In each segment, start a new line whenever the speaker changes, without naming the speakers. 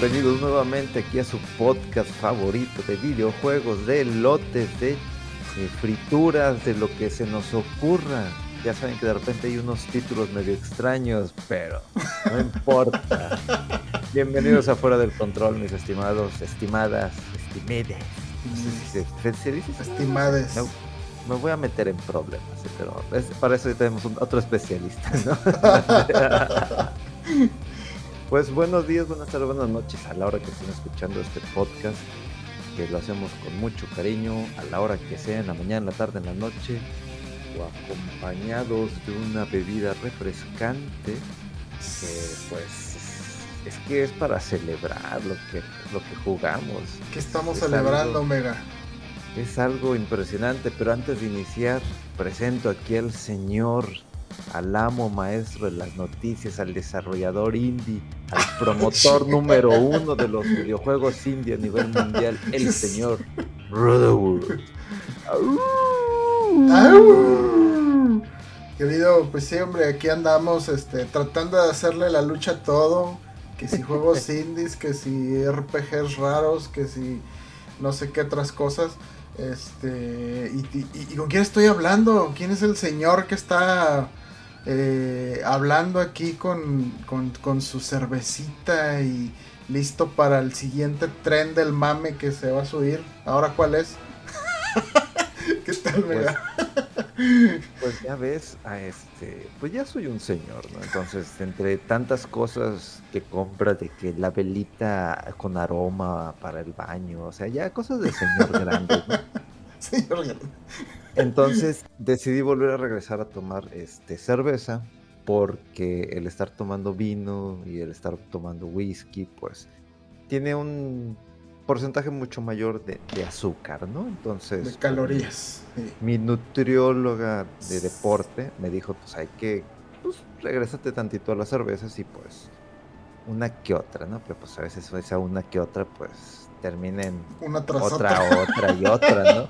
Bienvenidos nuevamente aquí a su podcast favorito de videojuegos, de lotes, de, de frituras, de lo que se nos ocurra. Ya saben que de repente hay unos títulos medio extraños, pero no importa. Bienvenidos a Fuera del Control, mis estimados, estimadas, estimedes. No sé si se, se dice.
Estimades.
Me, me voy a meter en problemas, pero es- para eso tenemos un- otro especialista, ¿no? Pues buenos días, buenas tardes, buenas noches a la hora que estén escuchando este podcast, que lo hacemos con mucho cariño, a la hora que sea, en la mañana, en la tarde, en la noche, o acompañados de una bebida refrescante, que pues es que es para celebrar lo que, lo que jugamos.
¿Qué estamos
Es
celebrando,
algo-
Omega?
es algo impresionante, pero antes de iniciar, presento aquí al señor, al amo maestro de las noticias, al desarrollador indie, al promotor número uno de los videojuegos indie a nivel mundial, el señor Rutherwood.
¡Au! Querido, pues sí, hombre, aquí andamos este, tratando de hacerle la lucha a todo. Que si juegos indies, que si RPGs raros, que si no sé qué otras cosas. Este, y, y- y con quién estoy hablando? ¿Quién es el señor que está eh, hablando aquí con, con, con su cervecita y listo para el siguiente tren del mame que se va a subir? ¿Ahora cuál es? ¿Qué tal,
Pues, pues ya ves, a este, pues ya soy un señor, ¿no? Entonces, entre tantas cosas que compra de que la velita con aroma para el baño, o sea, ya cosas de señor grande, ¿no?
Señor Guerrero.
Entonces decidí volver a regresar a tomar este cerveza porque el estar tomando vino y el estar tomando whisky pues tiene un porcentaje mucho mayor de, de azúcar, ¿no? Entonces
de calorías. sí.
mi nutrióloga de deporte me dijo pues hay que pues regrésate tantito a las cervezas y pues una que otra, ¿no? Pero pues a veces esa una que otra pues termina en
Una tras
otra,
otra.
otra y otra, ¿no?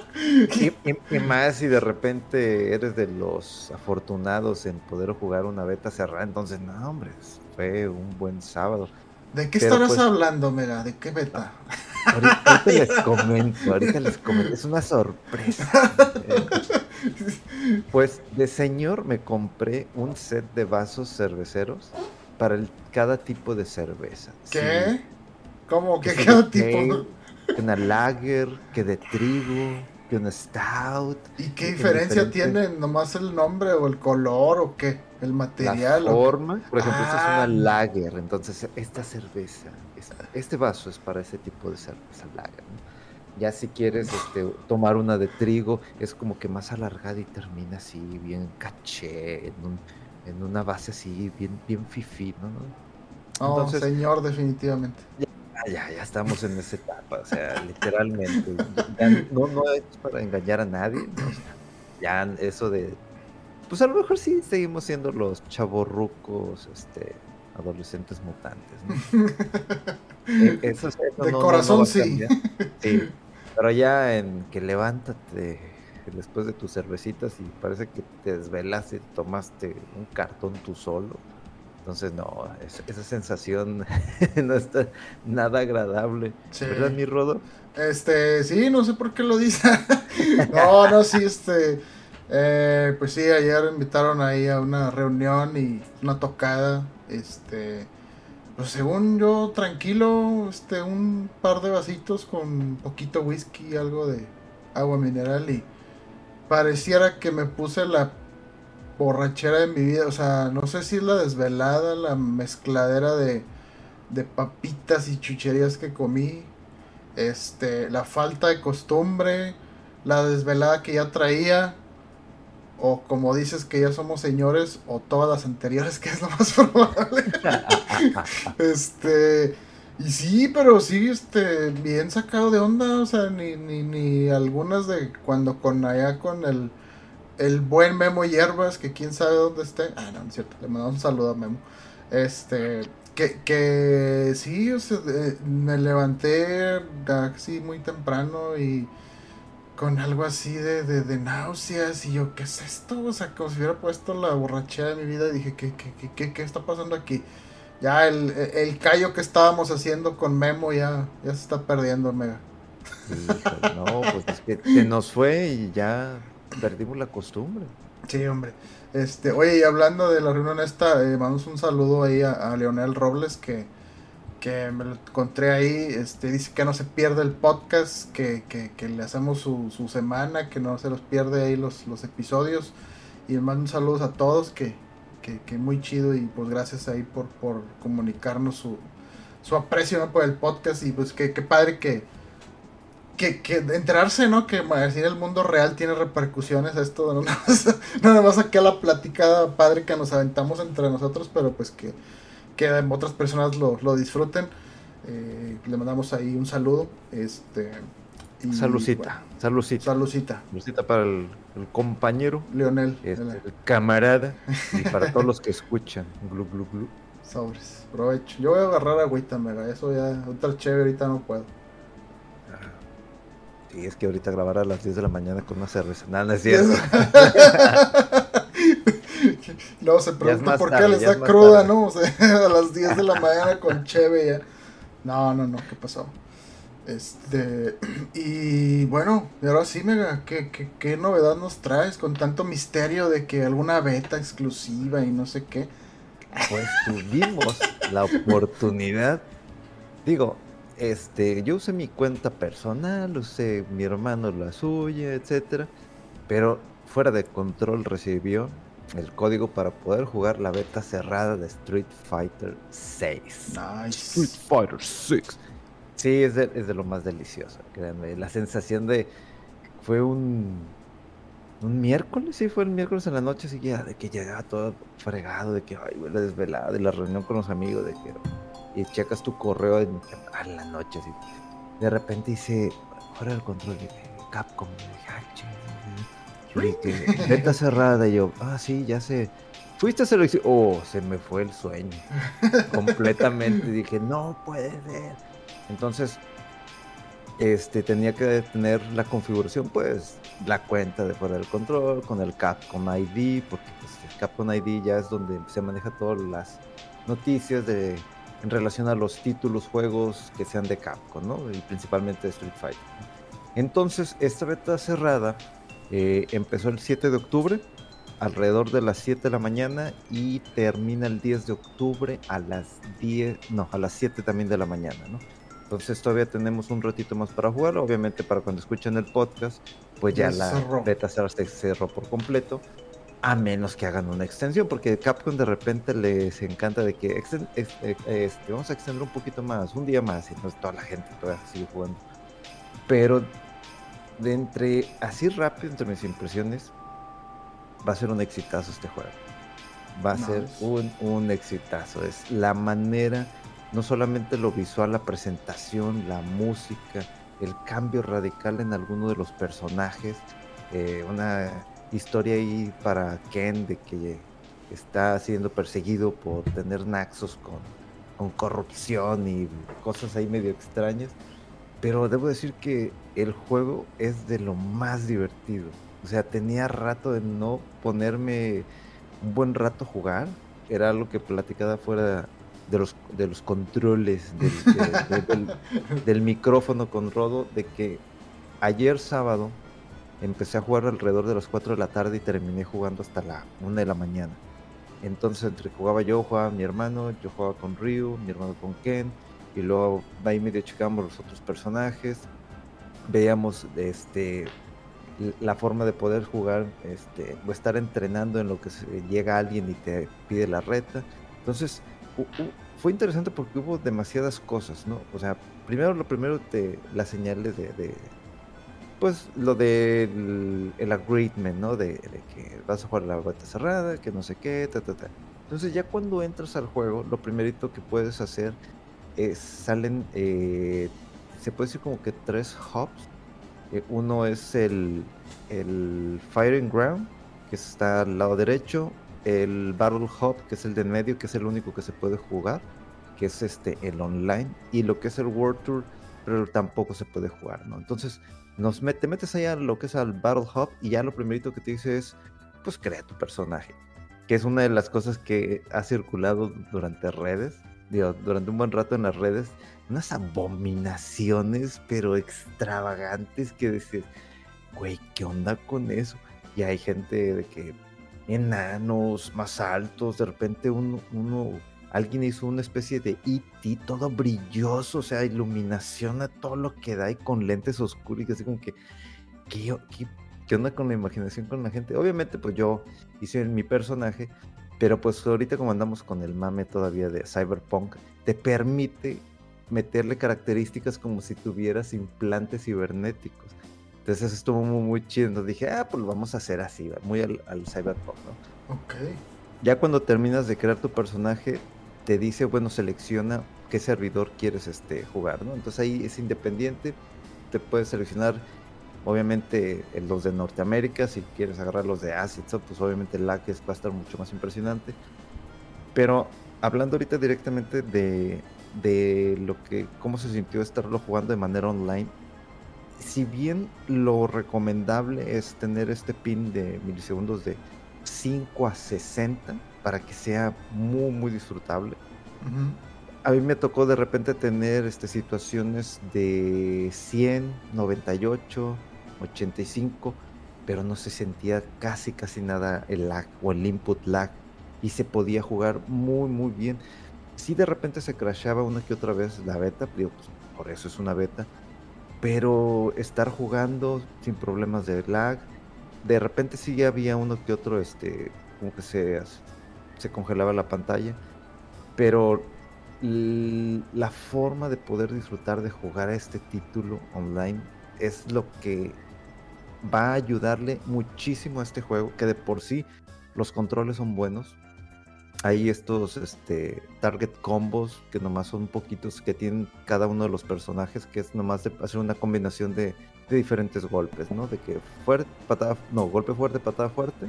Y, y- y más si de repente eres de los afortunados en poder jugar una beta cerrada, entonces no, hombre, fue un buen sábado.
¿De qué
Pero,
estarás
pues-
hablando, Mega? ¿De qué beta?
Ahorita, ahorita les comento, ahorita les comento, es una sorpresa. Eh, pues de señor me compré un set de vasos cerveceros para el- cada tipo de cerveza.
¿Qué?
Sí,
¿Cómo? ¿Qué
que
cada tipo?
que una lager, que de trigo, que una stout.
¿Y qué diferencia
diferente-
tiene? ¿Nomás el nombre o el color o qué? ¿El material?
La forma, por ejemplo, esta es
Ah.
una lager, entonces esta cerveza, es- este vaso es para ese tipo de cerveza lager. ¿no? Ya si quieres este, tomar una de trigo, es como que más alargada y termina así, bien caché, en, un- en una base así, bien, bien fifí, ¿no? Entonces-
señor, definitivamente.
Ah, ya, ya estamos en esa etapa, o sea, literalmente. ya no, no es para engañar a nadie, ya eso de. Pues a lo mejor sí seguimos siendo los chavorrucos, este, adolescentes mutantes, ¿no? Eh, Eso, eso
De
no-
corazón,
no
sí.
Sí, pero ya en que levántate después de tus cervecitas y parece que te desvelaste, tomaste un cartón tú solo. Entonces, no, es- esa sensación no está nada agradable.
Sí.
¿Verdad, mi Rodo?
Este, sí, no sé por qué lo dice. no, no, sí, este. eh, pues sí, ayer invitaron ahí a una reunión y una tocada. Este. Pues según yo, tranquilo, este, un par de vasitos con poquito whisky, algo de agua mineral y pareciera que me puse la borrachera de mi vida. O sea, no sé si es la desvelada, la mezcladera de, de papitas y chucherías que comí. Este, la falta de costumbre, la desvelada que ya traía. O como dices que ya somos señores, o todas las anteriores, que es lo más probable. este. Y sí, pero sí, este, bien sacado de onda, o sea, ni, ni, ni algunas de cuando con allá con el, el buen Memo Hierbas, que quién sabe dónde esté. Ah, no, es cierto, le mandamos un saludo a Memo. Este, que, que sí, o sea, me levanté así muy temprano y con algo así de, de, de, náuseas y yo, ¿qué es esto? O sea, como si hubiera puesto la borrachera de mi vida y dije, ¿qué, qué, qué, qué está pasando aquí? Ya el, el callo que estábamos haciendo con Memo ya, ya se está perdiendo, Mega.
no, pues es que nos fue y ya perdimos la costumbre.
Sí, hombre. Este, oye, y hablando de la reunión esta, eh, mandamos un saludo ahí a, Leonel Robles que, que me lo encontré ahí. Este, dice que no se pierde el podcast, que, que, que le hacemos su, su, semana, que no se los pierde ahí los, los episodios. Y le mando un saludo a todos, que, que, muy chido y pues gracias ahí por, por comunicarnos su, su aprecio por el podcast y pues que, padre que, que, que enterarse, ¿no? Que decir el mundo real tiene repercusiones esto, no nada más, no más aquí a la platicada padre que nos aventamos entre nosotros, pero pues que, que otras personas lo, lo disfruten. Eh, le mandamos ahí un saludo. Este,
y, Salucita,
salucita.
Salucita. para el, compañero.
Leonel.
Este, el camarada. y para todos los que escuchan. Glu, glu, glu.
Sobres. Provecho. Yo voy a agarrar agüita, mega. Eso ya, otra chévere, ahorita no puedo.
Sí, es que ahorita grabar a las 10 de la mañana con una cerveza. Nada, no es cierto.
Luego se pregunta por qué le está cruda, ¿no? O sea, a las 10 de la mañana con cheve ya. No, no, no, ¿qué pasó? Este, y bueno, y ahora sí, Mega, ¿qué, qué, novedad nos traes con tanto misterio de que alguna beta exclusiva y no sé qué?
Pues tuvimos la oportunidad, digo, este, yo usé mi cuenta personal, usé mi hermano la suya, etcétera, pero fuera de control recibió el código para poder jugar la beta cerrada de Street Fighter 6.
Nice.
Street Fighter 6. Sí, es de, es de lo más delicioso, créanme. La sensación de. Fue un. Un miércoles, sí, fue el miércoles en la noche, así que de que llegaba todo fregado, de que, ay, huele desvelado, de la reunión con los amigos, de que. Y checas tu correo en, la noche, así. De repente dice, fuera el control, de Capcom, y que venta cerrada, y yo, ah, sí, ya sé. Fuiste a hacerlo oh, se me fue el sueño. Completamente. Dije, no puede ser. Entonces, este, tenía que tener la configuración, pues, la cuenta de fuera del control, con el Capcom ID, porque pues, el Capcom ID ya es donde se maneja todas las noticias de, en relación a los títulos, juegos que sean de Capcom, ¿no? Y principalmente Street Fighter. Entonces, esta beta cerrada eh, empezó el 7 de octubre, alrededor de las 7 de la mañana, y termina el 10 de octubre a las 10, no, a las 7 también de la mañana, ¿no? Entonces todavía tenemos un ratito más para jugar. Obviamente para cuando escuchen el podcast, pues ya, la beta se cerró por completo. A menos que hagan una extensión, porque Capcom de repente les encanta de que eh, este, vamos a extender un poquito más, un día más, y no toda la gente todavía sigue jugando. Pero de entre, así rápido, entre mis impresiones, va a ser un exitazo este juego. Va a ser un, un exitazo. Es la manera no solamente lo visual, la presentación, la música, el cambio radical en alguno de los personajes, eh, una historia ahí para Ken de que está siendo perseguido por tener naxos con, con corrupción y cosas ahí medio extrañas. Pero debo decir que el juego es de lo más divertido. O sea, tenía rato de no ponerme un buen rato a jugar. Era algo que platicaba fuera de los, de los controles del, micrófono con Rodo, de que ayer sábado empecé a jugar alrededor de las 4 de la tarde y terminé jugando hasta la 1 de la mañana. Entonces entre jugaba yo, jugaba mi hermano, yo jugaba con Ryu, mi hermano con Ken, y luego ahí medio checamos los otros personajes, veíamos este la forma de poder jugar este, o estar entrenando en lo que llega alguien y te pide la reta. Entonces, fue interesante porque hubo demasiadas cosas, ¿no? O sea, primero lo primero te las señales de, pues lo del el agreement, ¿no? De, que vas a jugar la beta cerrada, que no sé qué, ta, ta, ta. Entonces ya cuando entras al juego, lo primerito que puedes hacer es, salen, eh, se puede decir como que tres hubs. Eh, uno es el, el Firing Ground, que está al lado derecho, el Battle Hub, que es el de en medio, que es el único que se puede jugar, que es este el online, y lo que es el World Tour, pero tampoco se puede jugar, ¿no? Entonces, nos te metes allá lo que es al Battle Hub y ya lo primerito que te dice es, pues crea tu personaje, que es una de las cosas que ha circulado durante redes, durante un buen rato en las redes, unas abominaciones, pero extravagantes que dices, güey, ¿qué onda con eso? Y hay gente de que enanos, más altos, de repente uno alguien hizo una especie de E.T. todo brilloso, o sea, iluminación a todo lo que da y con lentes oscuros y así como que, ¿qué, qué, onda con la imaginación con la gente? Obviamente, pues yo hice mi personaje, pero pues ahorita como andamos con el mame todavía de Cyberpunk, te permite meterle características como si tuvieras implantes cibernéticos. Entonces estuvo muy, muy chido. Entonces dije, ah, pues lo vamos a hacer así, muy al, Cyberpunk, ¿no?
Ok.
Ya cuando terminas de crear tu personaje, te dice, bueno, selecciona qué servidor quieres este, jugar, ¿no? Entonces ahí es independiente, te puedes seleccionar, obviamente, los de Norteamérica, si quieres agarrar los de Asia, pues obviamente el lag va a estar mucho más impresionante. Pero hablando ahorita directamente de, de lo que, cómo se sintió estarlo jugando de manera online, si bien lo recomendable es tener este pin de milisegundos de 5 a 60 para que sea muy muy disfrutable. A mí me tocó de repente tener este, situaciones de 100, 98, 85, pero no se sentía casi casi nada el lag o el input lag y se podía jugar muy muy bien. Si de repente se crashaba una que otra vez la beta, digo, pues, por eso es una beta, pero estar jugando sin problemas de lag, de repente sí había uno que otro, este, como que se, se congelaba la pantalla, pero la forma de poder disfrutar de jugar a este título online es lo que va a ayudarle muchísimo a este juego, que de por sí los controles son buenos, hay estos este, target combos que nomás son poquitos que tienen cada uno de los personajes, que es nomás de hacer una combinación de, diferentes golpes, ¿no? De que fuerte, patada, no, golpe fuerte, patada fuerte,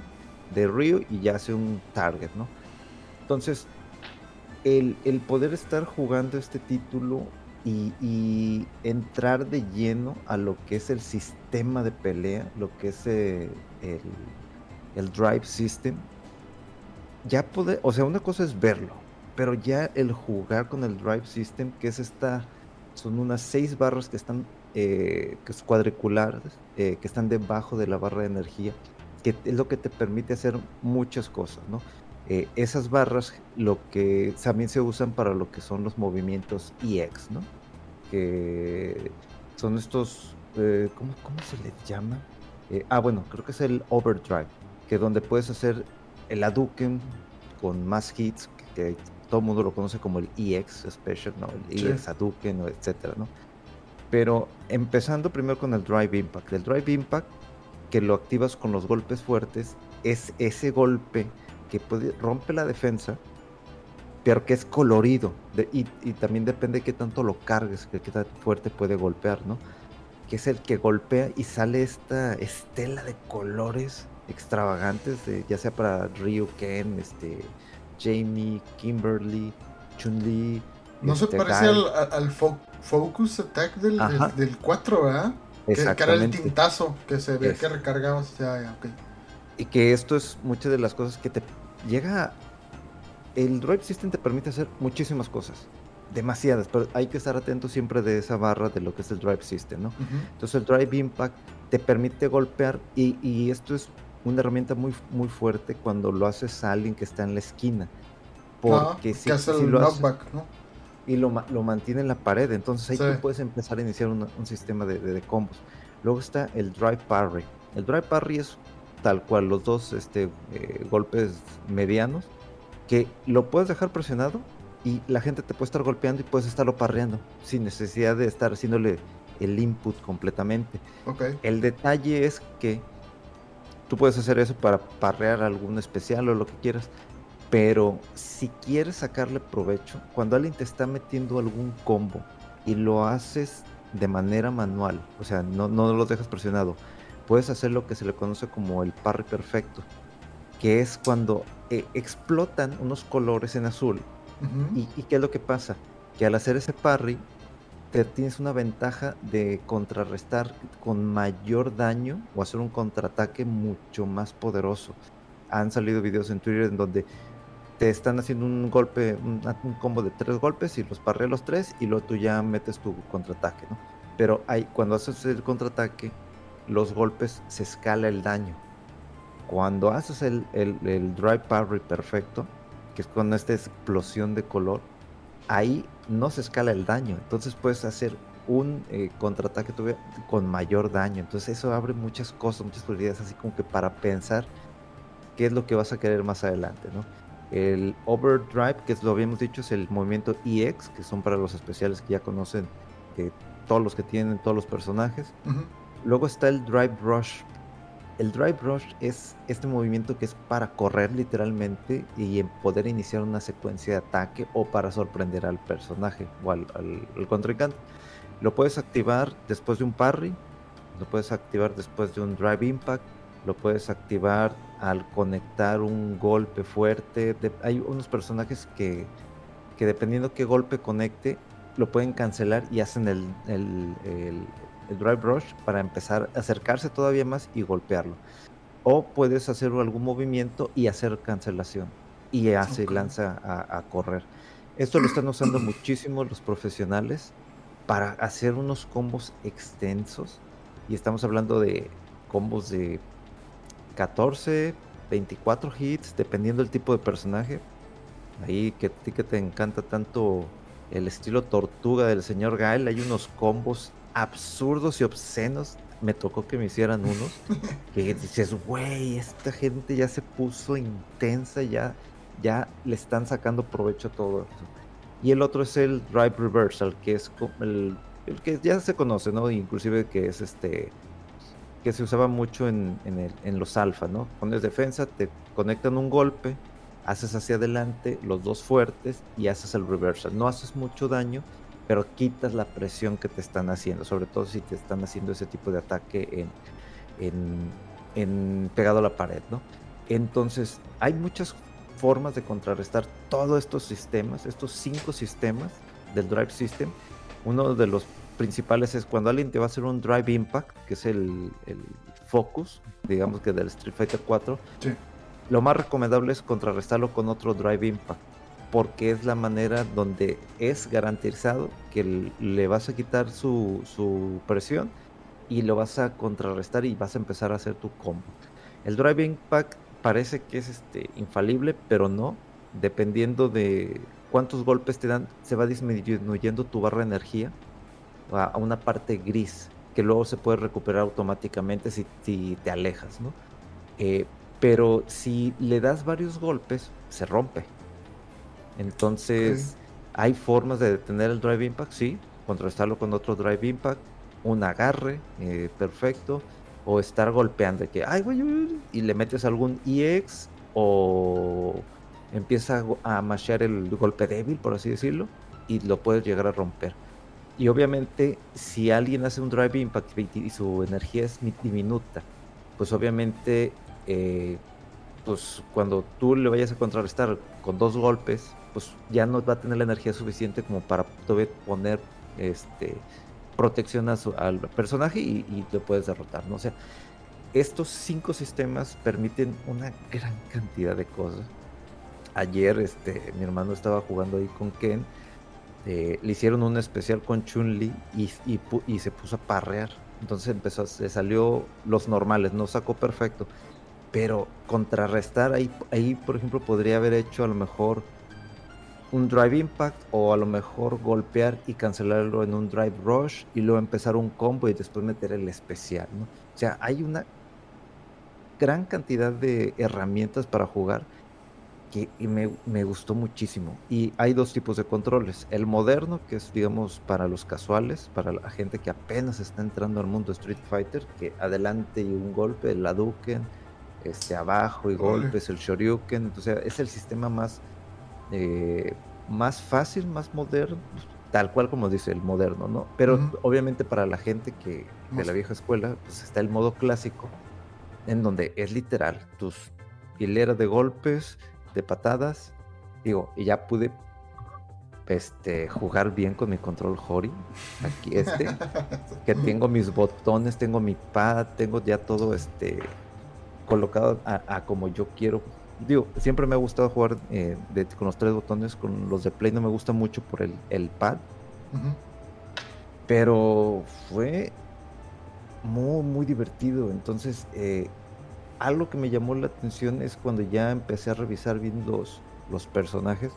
de Ryu y ya hace un target, ¿no? Entonces, el, poder estar jugando este título y, entrar de lleno a lo que es el sistema de pelea, lo que es eh, el, el drive system, ya puede, o sea, una cosa es verlo, pero ya el jugar con el Drive System, que es esta, son unas seis barras que están eh, que es cuadriculares, eh, que están debajo de la barra de energía, que es lo que te permite hacer muchas cosas, ¿no? Eh, esas barras lo que también se usan para lo que son los movimientos EX, ¿no? Que son estos, ¿cómo, ¿cómo, se les llama? ah, bueno, creo que es el overdrive, que donde puedes hacer el Aduken con más hits, que, todo el mundo lo conoce como el EX Special, ¿no? El EX Aduken, etcétera, ¿no? Pero empezando primero con el Drive Impact. El Drive Impact, que lo activas con los golpes fuertes, es ese golpe que puede, rompe la defensa, pero que es colorido. y, también depende de qué tanto lo cargues, que qué tan fuerte puede golpear, ¿no? Que es el que golpea y sale esta estela de colores extravagantes, ya sea para Ryu, Ken, este, Jamie, Kimberly, Chun-Li.
No se este, parece al, Focus Attack del, del, 4, ¿verdad? Que, era el tintazo que se ve que recargabas.
Y que esto es muchas de las cosas que te llega. El Drive System te permite hacer muchísimas cosas demasiadas, pero hay que estar atento siempre de esa barra de lo que es el Drive System, ¿no? Entonces el Drive Impact te permite golpear y, y, esto es una herramienta muy, muy fuerte cuando lo haces a alguien que está en la esquina. Porque si, lo haces, ¿no? Y lo, lo, mantiene en la pared, entonces ahí tú puedes empezar a iniciar un sistema de, de, combos. Luego está el Drive Parry. El drive parry es tal cual, los dos este, eh, golpes medianos, que lo puedes dejar presionado y la gente te puede estar golpeando y puedes estarlo parreando sin necesidad de estar haciéndole el input completamente.
Ok.
El detalle es que tú puedes hacer eso para parrear algún especial o lo que quieras, pero si quieres sacarle provecho, cuando alguien te está metiendo algún combo y lo haces de manera manual, o sea, no, no lo dejas presionado, puedes hacer lo que se le conoce como el parry perfecto, que es cuando eh, explotan unos colores en azul.
Ujú.
¿Y, y qué es lo que pasa? Que al hacer ese parry, te tienes una ventaja de contrarrestar con mayor daño o hacer un contraataque mucho más poderoso. Han salido videos en Twitter en donde te están haciendo un golpe, un, combo de tres golpes y los parrea los tres y luego tú ya metes tu contraataque, ¿no? Pero hay, cuando haces el contraataque, los golpes se escala el daño. Cuando haces el, el, el dry parry perfecto, que es con esta explosión de color, ahí no se escala el daño. Entonces puedes hacer un eh, contraataque con mayor daño. Entonces eso abre muchas cosas, muchas posibilidades, así como que para pensar qué es lo que vas a querer más adelante, ¿no? El overdrive, que es, lo habíamos dicho, es el movimiento EX, que son para los especiales que ya conocen eh, todos los que tienen todos los personajes. Luego está el Drive Rush. El Drive Rush es este movimiento que es para correr literalmente y poder iniciar una secuencia de ataque o para sorprender al personaje o al, al- al contrincante. Lo puedes activar después de un parry, lo puedes activar después de un Drive Impact, lo puedes activar al conectar un golpe fuerte. De- hay unos personajes que, que dependiendo qué golpe conecte, lo pueden cancelar y hacen el, el- el- el drive rush para empezar a acercarse todavía más y golpearlo. O puedes hacer algún movimiento y hacer cancelación y ya se
Ok.
lanza a, a correr. Esto lo están usando muchísimo los profesionales para hacer unos combos extensos y estamos hablando de combos de 14, 24 hits, dependiendo del tipo de personaje. Ahí que a ti que te encanta tanto el estilo tortuga del señor Gael, hay unos combos absurdos y obscenos. Me tocó que me hicieran unos que dices, güey, esta gente ya se puso intensa, ya, ya le están sacando provecho a todo eso. Y el otro es el Drive Reversal, que es el, el que ya se conoce, ¿no? Inclusive que es este que se usaba mucho en, en, los alfa, ¿no? Pones defensa, te conectan un golpe, haces hacia adelante los dos fuertes y haces el reversal. No haces mucho daño, pero quitas la presión que te están haciendo, sobre todo si te están haciendo ese tipo de ataque en, en pegado a la pared, ¿no? Entonces, hay muchas formas de contrarrestar todos estos sistemas, estos cinco sistemas del Drive System. Uno de los principales es cuando alguien te va a hacer un Drive Impact, que es el, el focus, digamos que del Street Fighter 4.
Sí.
Lo más recomendable es contrarrestarlo con otro Drive Impact, porque es la manera donde es garantizado que le vas a quitar su, su presión y lo vas a contrarrestar y vas a empezar a hacer tu combo. El Drive Impact parece que es este, infalible, pero no. Dependiendo de cuántos golpes te dan, se va disminuyendo tu barra de energía a, a una parte gris que luego se puede recuperar automáticamente si, si te alejas, ¿no? Eh, pero si le das varios golpes, se rompe. Entonces, hay formas de detener el Drive Impact, sí, contrastarlo con otro Drive Impact, un agarre eh, perfecto, o estar golpeando, que, ay, güey, uy, uy", y le metes algún EX, o empieza a a mashear el golpe débil, por así decirlo, y lo puedes llegar a romper. Y obviamente, si alguien hace un Drive Impact y su energía es mi- diminuta, pues obviamente, eh, pues cuando tú le vayas a contrarrestar con dos golpes, pues ya no va a tener la energía suficiente como para poner este protección a su- al personaje y, lo puedes derrotar, ¿no? Sea, estos cinco sistemas permiten una gran cantidad de cosas. Ayer, este, mi hermano estaba jugando ahí con Ken. Eh, le hicieron un especial con Chun-Li y, y y se puso a parrear. Entonces empezó, se salió los normales, no sacó perfecto. Pero contrarrestar ahí, ahí, por ejemplo, podría haber hecho a lo mejor un drive impact o a lo mejor golpear y cancelarlo en un drive rush y luego empezar un combo y después meter el especial, ¿no? O sea, hay una gran cantidad de herramientas para jugar que me, me, gustó muchísimo. Y hay dos tipos de controles. El moderno, que es, digamos, para los casuales, para la gente que apenas está entrando al mundo Street Fighter, que adelante y un golpe, el Hadouken, este, abajo y golpes, el Shoryuken. Entonces, es el sistema más, eh, más fácil, más moderno, tal cual como dice el moderno, ¿no? Pero obviamente para la gente que de la vieja escuela, pues está el modo clásico, en donde es literal, tus hileras de golpes, de patadas, digo, y ya pude este, jugar bien con mi control Hori, aquí este, que tengo mis botones, tengo mi pad, tengo ya todo este colocado a, como yo quiero. Digo, siempre me ha gustado jugar eh, con los tres botones, con los de Play no me gusta mucho por el, el pad. Pero fue muy, muy divertido. Entonces, eh, algo que me llamó la atención es cuando ya empecé a revisar bien los, personajes.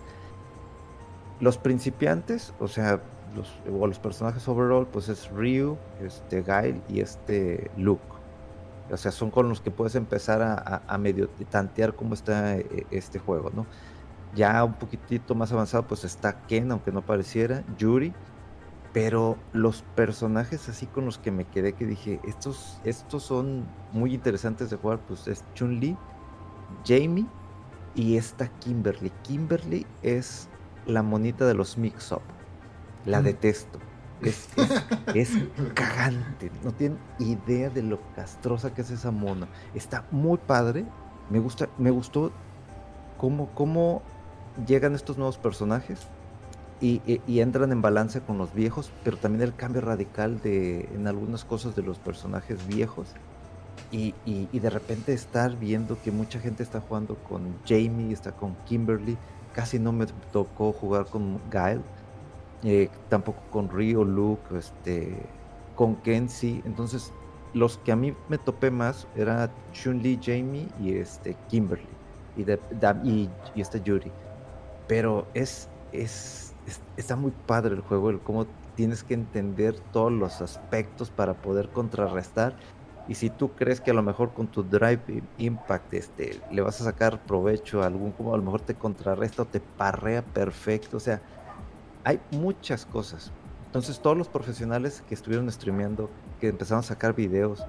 Los principiantes, o sea, los, o los personajes overall, pues es Ryu, este Guile y este Luke. O sea, son con los que puedes empezar a, medio tantear cómo está eh, este juego, ¿no? Ya un poquitito más avanzado, pues está Ken, aunque no pareciera, Yuri, pero los personajes así con los que me quedé, que dije, estos, estos son muy interesantes de jugar, pues es Chun-Li, Jamie y esta Kimberly. Kimberly es la monita de los mix-up. La mm. detesto. Es, es, cagante. No tienen idea de lo castrosa que es esa mona. Está muy padre. Me gusta, me gustó cómo, cómo llegan estos nuevos personajes y, entran en balance con los viejos, pero también el cambio radical de en algunas cosas de los personajes viejos. Y, de repente estar viendo que mucha gente está jugando con Jamie, está con Kimberly. Casi no me tocó jugar con Guile, eh, tampoco con Rio, Luke, este, con Kenzie. Entonces, los que a mí me topé más era Chun-Li, Jamie y este, Kimberly y, de, y, y esta Yuri. Pero es, es está muy padre el juego, el cómo tienes que entender todos los aspectos para poder contrarrestar. Y si tú crees que a lo mejor con tu Drive Impact este, le vas a sacar provecho a algún, como a lo mejor te contrarresta o te parrea perfecto, o sea, hay muchas cosas. Entonces todos los profesionales que estuvieron streameando, que empezaron a sacar videos,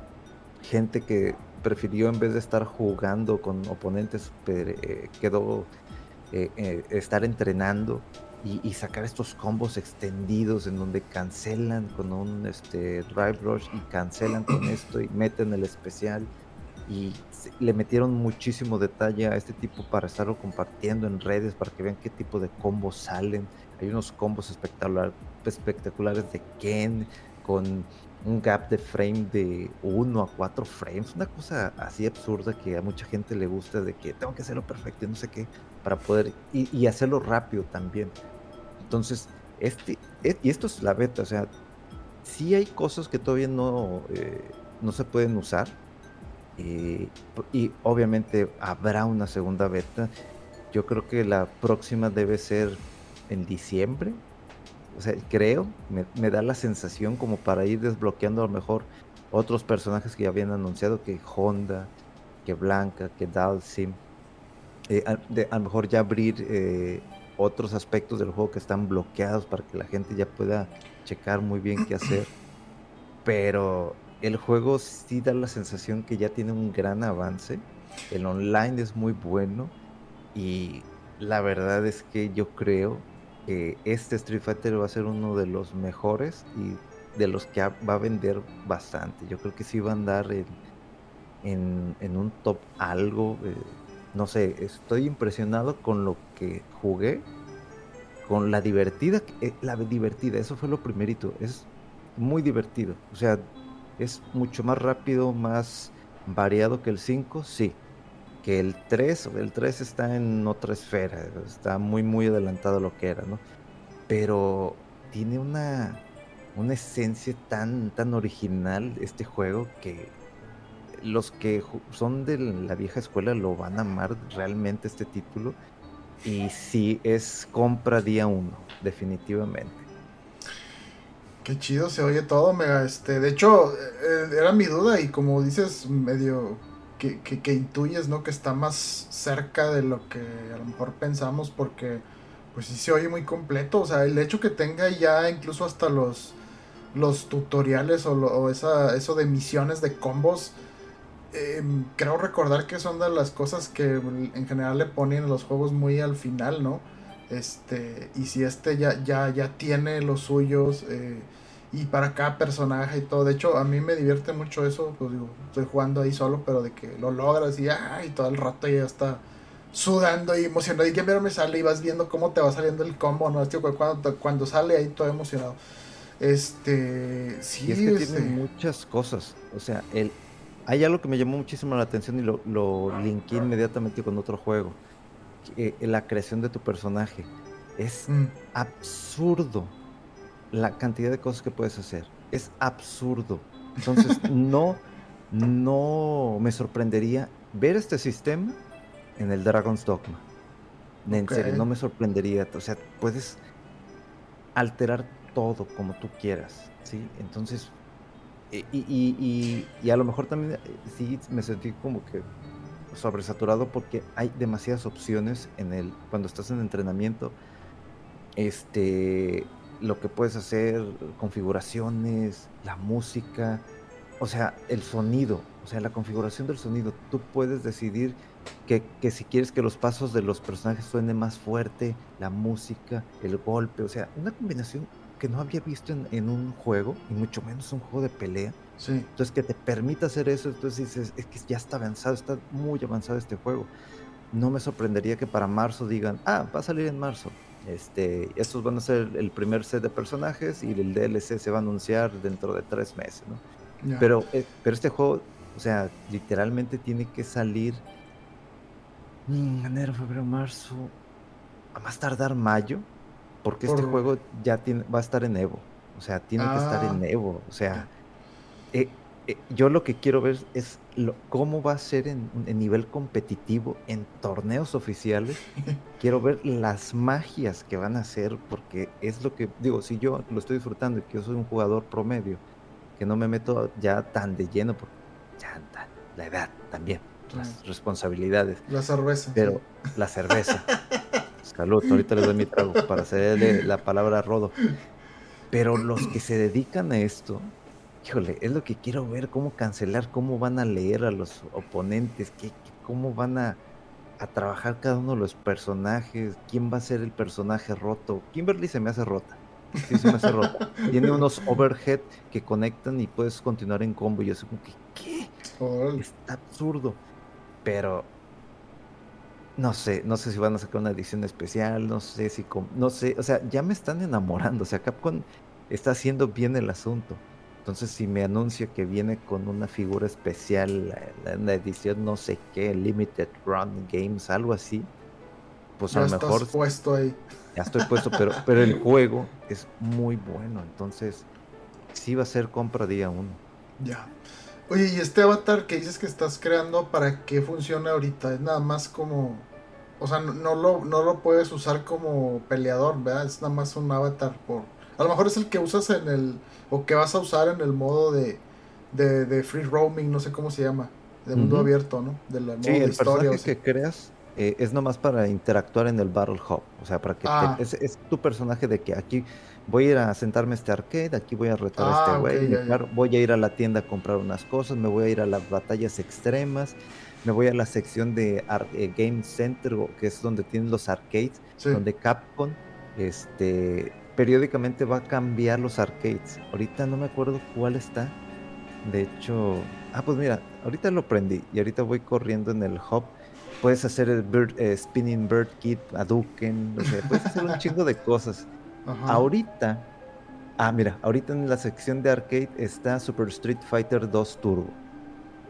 gente que prefirió en vez de estar jugando con oponentes, eh, quedó eh, eh, estar entrenando, y, sacar estos combos extendidos en donde cancelan con un este, Drive Rush y cancelan con esto y meten el especial. Y le metieron muchísimo detalle a este tipo para estarlo compartiendo en redes para que vean qué tipo de combos salen. Hay unos combos espectacular, espectaculares de Ken con un gap de frame de 1 a 4 frames, una cosa así absurda que a mucha gente le gusta de que tengo que hacerlo perfecto y no sé qué, para poder, y, hacerlo rápido también. Entonces, este, e, y esto es la beta, o sea, sí hay cosas que todavía no, eh, no se pueden usar, eh, y obviamente habrá una segunda beta. Yo creo que la próxima debe ser en diciembre, o sea, creo, me, da la sensación como para ir desbloqueando a lo mejor otros personajes que ya habían anunciado, que Honda, que Blanca, que Dalsim. Eh, a, a, lo mejor ya abrir eh, otros aspectos del juego que están bloqueados para que la gente ya pueda checar muy bien qué hacer. Pero el juego sí da la sensación que ya tiene un gran avance. El online es muy bueno y la verdad es que yo creo que este Street Fighter va a ser uno de los mejores y de los que va a vender bastante. Yo creo que sí va a andar en, en, un top algo. Eh, no sé, estoy impresionado con lo que jugué, con la divertida, eh, la divertida, eso fue lo primerito, es muy divertido. O sea, es mucho más rápido, más variado que el 5, sí que el 3, el 3 está en otra esfera, está muy muy adelantado a lo que era, ¿no? Pero tiene una, una esencia tan, tan original este juego que los que son de la vieja escuela lo van a amar realmente este título. Y sí, es compra día uno, definitivamente.
Qué chido se oye todo, mega. Este, de hecho, eh, era mi duda y como dices, medio que, intuyes, ¿no? Que está más cerca de lo que a lo mejor pensamos porque pues sí se oye muy completo. O sea, el hecho que tenga ya incluso hasta los, los tutoriales o, esa, eso de misiones de combos. Em, creo recordar que son de las cosas que en general le ponen los juegos muy al final, ¿no? Este, y si este ya, ya, ya tiene los suyos, eh, y para cada personaje y todo. De hecho, a mí me divierte mucho eso, pues digo, estoy jugando ahí solo, pero de que lo logras y, ay, todo el rato ya está sudando y emocionado. Y que me sale y vas viendo cómo te va saliendo el combo, ¿no? Tío, cuando, cuando sale ahí todo emocionado. Este, sí,
es que tiene este muchas cosas. O sea, el, hay algo que me llamó muchísimo la atención y lo, lo linké inmediatamente con otro juego. Eh, la creación de tu personaje. Es mm. absurdo la cantidad de cosas que puedes hacer. Es absurdo. Entonces, no, no me sorprendería ver este sistema en el Dragon's Dogma. En serio, no me sorprendería. O sea, puedes alterar todo como tú quieras, ¿sí? Entonces, y, y, y, a lo mejor también eh, sí me sentí como que sobresaturado porque hay demasiadas opciones en el cuando estás en entrenamiento. Este, lo que puedes hacer, configuraciones, la música, o sea, el sonido, o sea, la configuración del sonido. Tú puedes decidir que, si quieres que los pasos de los personajes suenen más fuerte, la música, el golpe, o sea, una combinación que no había visto en, un juego, y mucho menos un juego de pelea.
Sí.
Entonces, que te permita hacer eso, entonces dices, es que ya está avanzado, está muy avanzado este juego. No me sorprendería que para marzo digan, ah, va a salir en marzo este, estos van a ser el primer set de personajes y el DLC se va a anunciar dentro de tres meses, ¿no? Pero, eh, pero este juego, o sea, literalmente tiene que salir en enero, febrero, marzo, a más tardar mayo, porque este juego ya tiene, va a estar en Evo. O sea, tiene que estar en ah. Evo. O sea, eh, eh, yo lo que quiero ver es cómo va a ser en, nivel competitivo en torneos oficiales. quiero ver las magias que van a hacer, porque es lo que digo, si yo lo estoy disfrutando y que yo soy un jugador promedio, que no me meto ya tan de lleno, porque ya la edad también, las responsabilidades.
La cerveza.
Pero la cerveza. Salud, ahorita les doy mi trago para hacerle la palabra rodo. Pero los que se dedican a esto, híjole, es lo que quiero ver, cómo cancelar, cómo van a leer a los oponentes, qué, cómo van a, trabajar cada uno de los personajes, quién va a ser el personaje roto. Kimberly se me hace rota. Sí, se me hace rota. Tiene unos overhead que conectan y puedes continuar en combo. Y yo soy como que, ¿qué? Está absurdo. Pero no sé, no sé si van a sacar una edición especial, no sé si, no sé, o sea, ya me están enamorando, o sea, Capcom está haciendo bien el asunto. Entonces, si me anuncia que viene con una figura especial en la edición no sé qué, Limited Run Games, algo así, pues a lo mejor.
puesto ahí.
Ya estoy puesto, pero, pero el juego es muy bueno. Entonces, sí va a ser compra día uno.
Ya. Oye, y este avatar que dices que estás creando, ¿para qué funciona ahorita? Es nada más como. O sea, no, lo, no lo puedes usar como peleador, ¿verdad? Es nada más un avatar por. A lo mejor es el que usas en el o que vas a usar en el modo de, de, free roaming, no sé cómo se llama, de mundo abierto, ¿no?
De la, sí, el personaje que creas eh, es nomás para interactuar en el Battle Hub, o sea, para que ah. es, tu personaje de que aquí voy a ir a sentarme a este arcade, aquí voy a retar a este ah, güey, voy a ir a la tienda a comprar unas cosas, me voy a ir a las batallas extremas, me voy a la sección de eh, Game Center, que es donde tienen los arcades, donde Capcom este periódicamente va a cambiar los arcades. Ahorita no me acuerdo cuál está. De hecho, ah, pues mira, ahorita lo prendí y ahorita voy corriendo en el hub. Puedes hacer el bird, eh, Spinning Bird Kit, Aduken, o sea, puedes hacer un chingo de cosas. Ahorita, ah, mira, ahorita en la sección de arcade está Super Street Fighter 2 Turbo,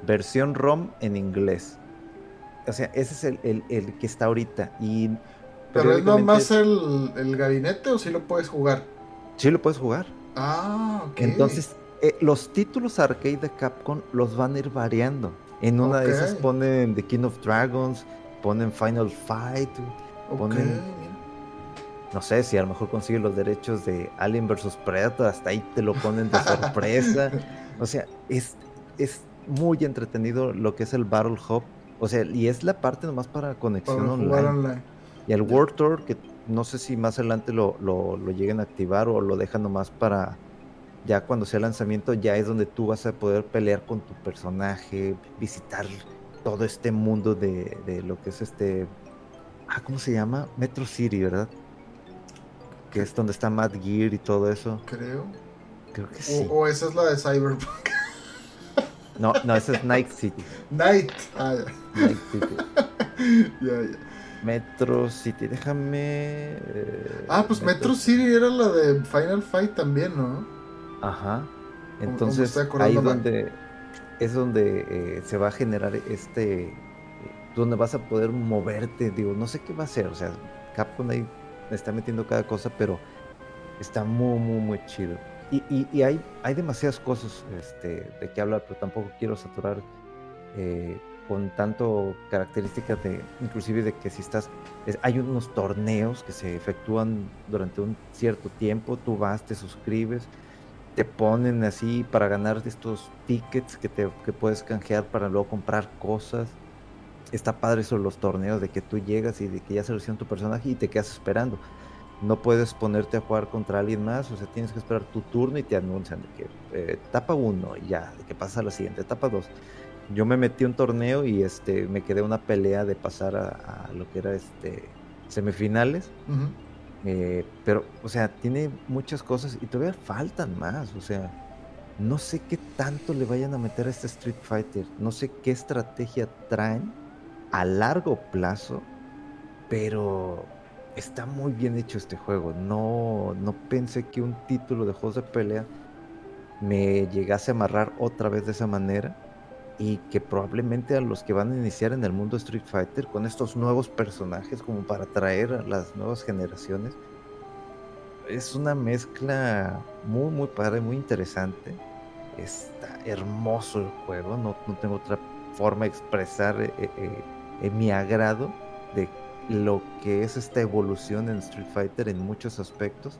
versión ROM en inglés. O sea, ese es el, el, el que está ahorita. Y
¿Pero es nomás el, el gabinete o si lo puedes jugar?
Sí lo puedes jugar.
Ah, ok.
Entonces, eh, los títulos arcade de Capcom los van a ir variando. En una de esas ponen The King of Dragons, ponen Final Fight, ponen... No sé si a lo mejor consiguen los derechos de Alien vs Predator, hasta ahí te lo ponen de sorpresa. o sea, es, es muy entretenido lo que es el Battle Hub. O sea, y es la parte nomás para conexión online. Y el World Tour, que no sé si más adelante lo, lo, lo lleguen a activar o lo dejan nomás para ya cuando sea el lanzamiento, ya es donde tú vas a poder pelear con tu personaje, visitar todo este mundo de, de lo que es este. Ah, ¿cómo se llama? Metro City, ¿verdad? Que es donde está Mad Gear y todo eso.
Creo.
Creo que sí.
O, esa es la de Cyberpunk.
No, no, esa es Night City.
Night. Ah,
ya. Night City.
ya, ya.
Metro City, déjame.
Eh, ah, pues Metro City era la de Final Fight también, ¿no?
Ajá. Entonces ahí donde es donde eh, se va a generar este, donde vas a poder moverte. Digo, no sé qué va a ser. O sea, Capcom ahí está metiendo cada cosa, pero está muy, muy, muy chido. Y, y, hay, hay demasiadas cosas este, de qué hablar, pero tampoco quiero saturar eh, con tanto características de, inclusive de que si estás, hay unos torneos que se efectúan durante un cierto tiempo, tú vas, te suscribes, te ponen así para ganar estos tickets que, te, que puedes canjear para luego comprar cosas. Está padre eso los torneos de que tú llegas y de que ya seleccionan tu personaje y te quedas esperando. No puedes ponerte a jugar contra alguien más, o sea, tienes que esperar tu turno y te anuncian de que eh, etapa 1 y ya, de que pasa a la siguiente, etapa 2. Yo me metí a un torneo y este me quedé una pelea de pasar a, lo que era este semifinales. Eh, pero, o sea, tiene muchas cosas y todavía faltan más. O sea, no sé qué tanto le vayan a meter a este Street Fighter. No sé qué estrategia traen a largo plazo. Pero está muy bien hecho este juego. No, no pensé que un título de juegos de pelea me llegase a amarrar otra vez de esa manera y que probablemente a los que van a iniciar en el mundo Street Fighter con estos nuevos personajes como para atraer a las nuevas generaciones es una mezcla muy muy padre muy interesante está hermoso el juego no, no tengo otra forma de expresar eh, eh, mi agrado de lo que es esta evolución en Street Fighter en muchos aspectos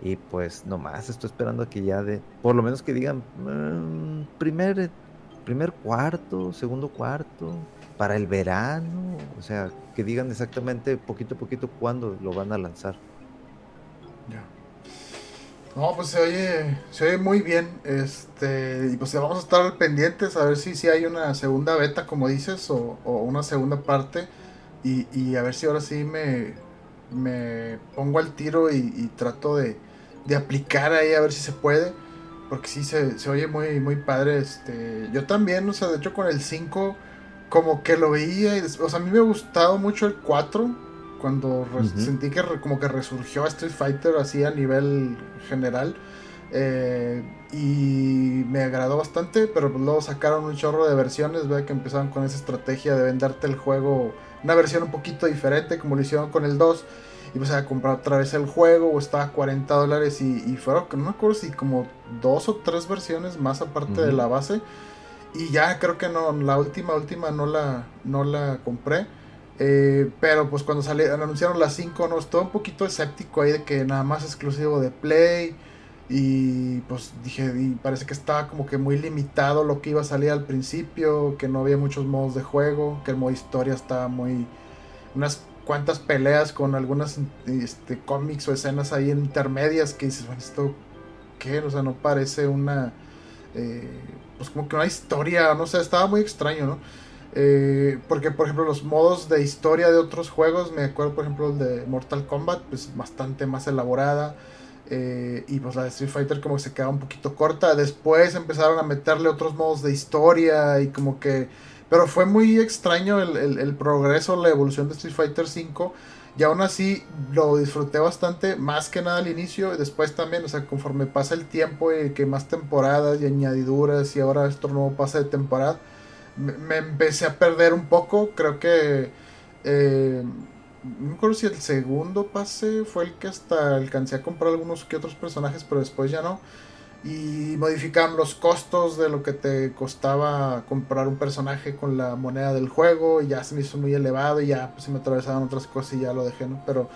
y pues nomás estoy esperando que ya de por lo menos que digan mm, primer primer cuarto, segundo cuarto, para el verano, o sea, que digan exactamente poquito a poquito cuándo lo van a lanzar.
No, pues se oye, se oye muy bien, este, y pues vamos a estar pendientes a ver si, si hay una segunda beta, como dices, o, una segunda parte, y, a ver si ahora sí me, me pongo al tiro y, trato de, de aplicar ahí a ver si se puede porque sí, se, se, oye muy, muy padre. Este, yo también, o sea, de hecho con el 5, como que lo veía. Y, o sea, a mí me ha gustado mucho el 4. Cuando sentí que como que resurgió Street Fighter así a nivel general. Eh, y me agradó bastante, pero pues luego sacaron un chorro de versiones, ve que empezaron con esa estrategia de venderte el juego, una versión un poquito diferente, como lo hicieron con el 2 ibas a comprar otra vez el juego o estaba a 40 dólares y, y fueron, no me acuerdo si como dos o tres versiones más aparte de la base. Y ya creo que no, la última, última no la, no la compré. Eh, pero pues cuando sale, anunciaron las 5, no, estuve un poquito escéptico ahí de que nada más exclusivo de Play. Y pues dije, y parece que estaba como que muy limitado lo que iba a salir al principio, que no había muchos modos de juego, que el modo historia estaba muy... Unas cuantas peleas con algunas este, cómics o escenas ahí intermedias que dices, bueno, esto qué, o sea, no parece una, eh, pues como que una historia, no sé, estaba muy extraño, ¿no? Eh, porque, por ejemplo, los modos de historia de otros juegos, me acuerdo, por ejemplo, el de Mortal Kombat, pues bastante más elaborada. Eh, y pues la de Street Fighter como que se quedaba un poquito corta. Después empezaron a meterle otros modos de historia y como que pero fue muy extraño el, progreso, la evolución de Street Fighter V. Y aún así lo disfruté bastante, más que nada al inicio y después también, o sea, conforme pasa el tiempo y que más temporadas y añadiduras y ahora esto nuevo pasa de temporada, me, empecé a perder un poco. Creo que... Eh, no me acuerdo si el segundo pase fue el que hasta alcancé a comprar algunos que otros personajes, pero después ya no y modificaban los costos de lo que te costaba comprar un personaje con la moneda del juego y ya se me hizo muy elevado y ya pues se me atravesaban otras cosas y ya lo dejé, ¿no? Pero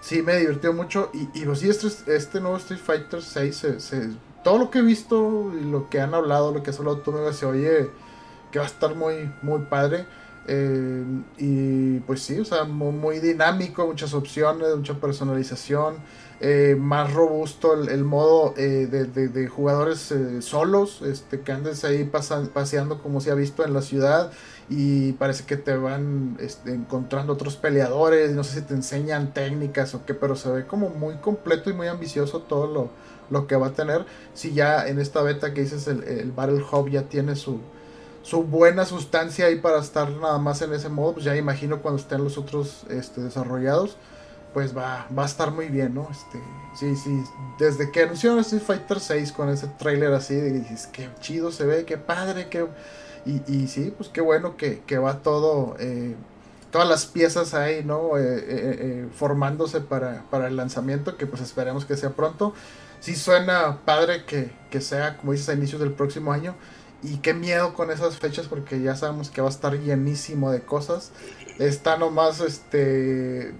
sí me divirtió mucho y, y pues sí, este, este nuevo Street Fighter 6 se, todo lo que he visto y lo que han hablado, lo que has hablado tú me se oye que va a estar muy, muy padre. Eh, y pues sí, o sea, muy, dinámico, muchas opciones, mucha personalización, eh, más robusto el, modo eh, de, jugadores solos, este, que andes ahí paseando como se ha visto en la ciudad y parece que te van este, encontrando otros peleadores, no sé si te enseñan técnicas o qué, pero se ve como muy completo y muy ambicioso todo lo, lo que va a tener. Si ya en esta beta que dices el, el Battle Hub ya tiene su su buena sustancia ahí para estar nada más en ese modo, pues ya imagino cuando estén los otros este, desarrollados, pues va, va a estar muy bien, ¿no? Este, sí, sí, desde que anunciaron Street Fighter 6 con ese trailer así, dices, qué chido se ve, qué padre, qué... Y, y sí, pues qué bueno que, que va todo, eh, todas las piezas ahí, ¿no? Eh, eh, formándose para, para el lanzamiento, que pues esperemos que sea pronto. Sí suena padre que, que sea, como dices, a inicios del próximo año. Y qué miedo con esas fechas porque ya sabemos que va a estar llenísimo de cosas. Está nomás este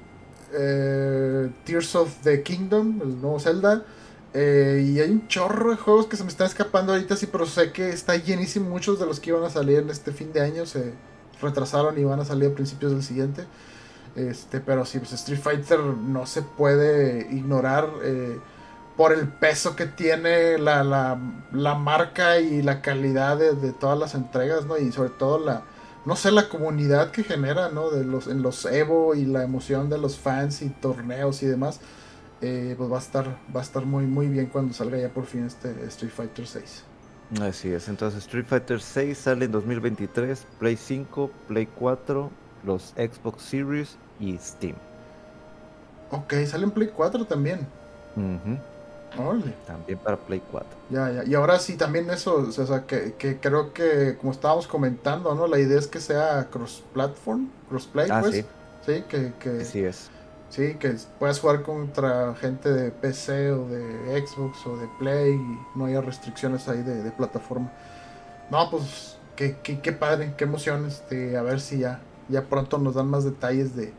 eh, Tears of the Kingdom, el nuevo Zelda. Eh, y hay un chorro de juegos que se me están escapando ahorita, sí, pero sé que está llenísimo. Muchos de los que iban a salir en este fin de año se retrasaron y van a salir a principios del siguiente. Este, pero sí, pues Street Fighter no se puede ignorar. Eh, por el peso que tiene la, la, marca y la calidad de, todas las entregas, ¿no? Y sobre todo la, no sé, la comunidad que genera, ¿no? De los, en los Evo y la emoción de los fans y torneos y demás, eh, pues va a estar, va a estar muy, muy bien cuando salga ya por fin este Street Fighter 6.
Así es, entonces Street Fighter 6 sale en 2023, Play 5, Play 4, los Xbox Series y Steam.
Ok, sale en Play 4 también.
También para Play 4.
Ya, ya. Y ahora sí, también eso, o sea, que, creo que, como estábamos comentando, ¿no? La idea es que sea cross-platform, cross-play, ah, pues. Sí, sí que, que,
sí es.
Sí, que puedas jugar contra gente de PC o de Xbox o de Play y no haya restricciones ahí de, plataforma. No, pues, qué, qué, padre, qué emoción, este, a ver si ya, ya pronto nos dan más detalles de,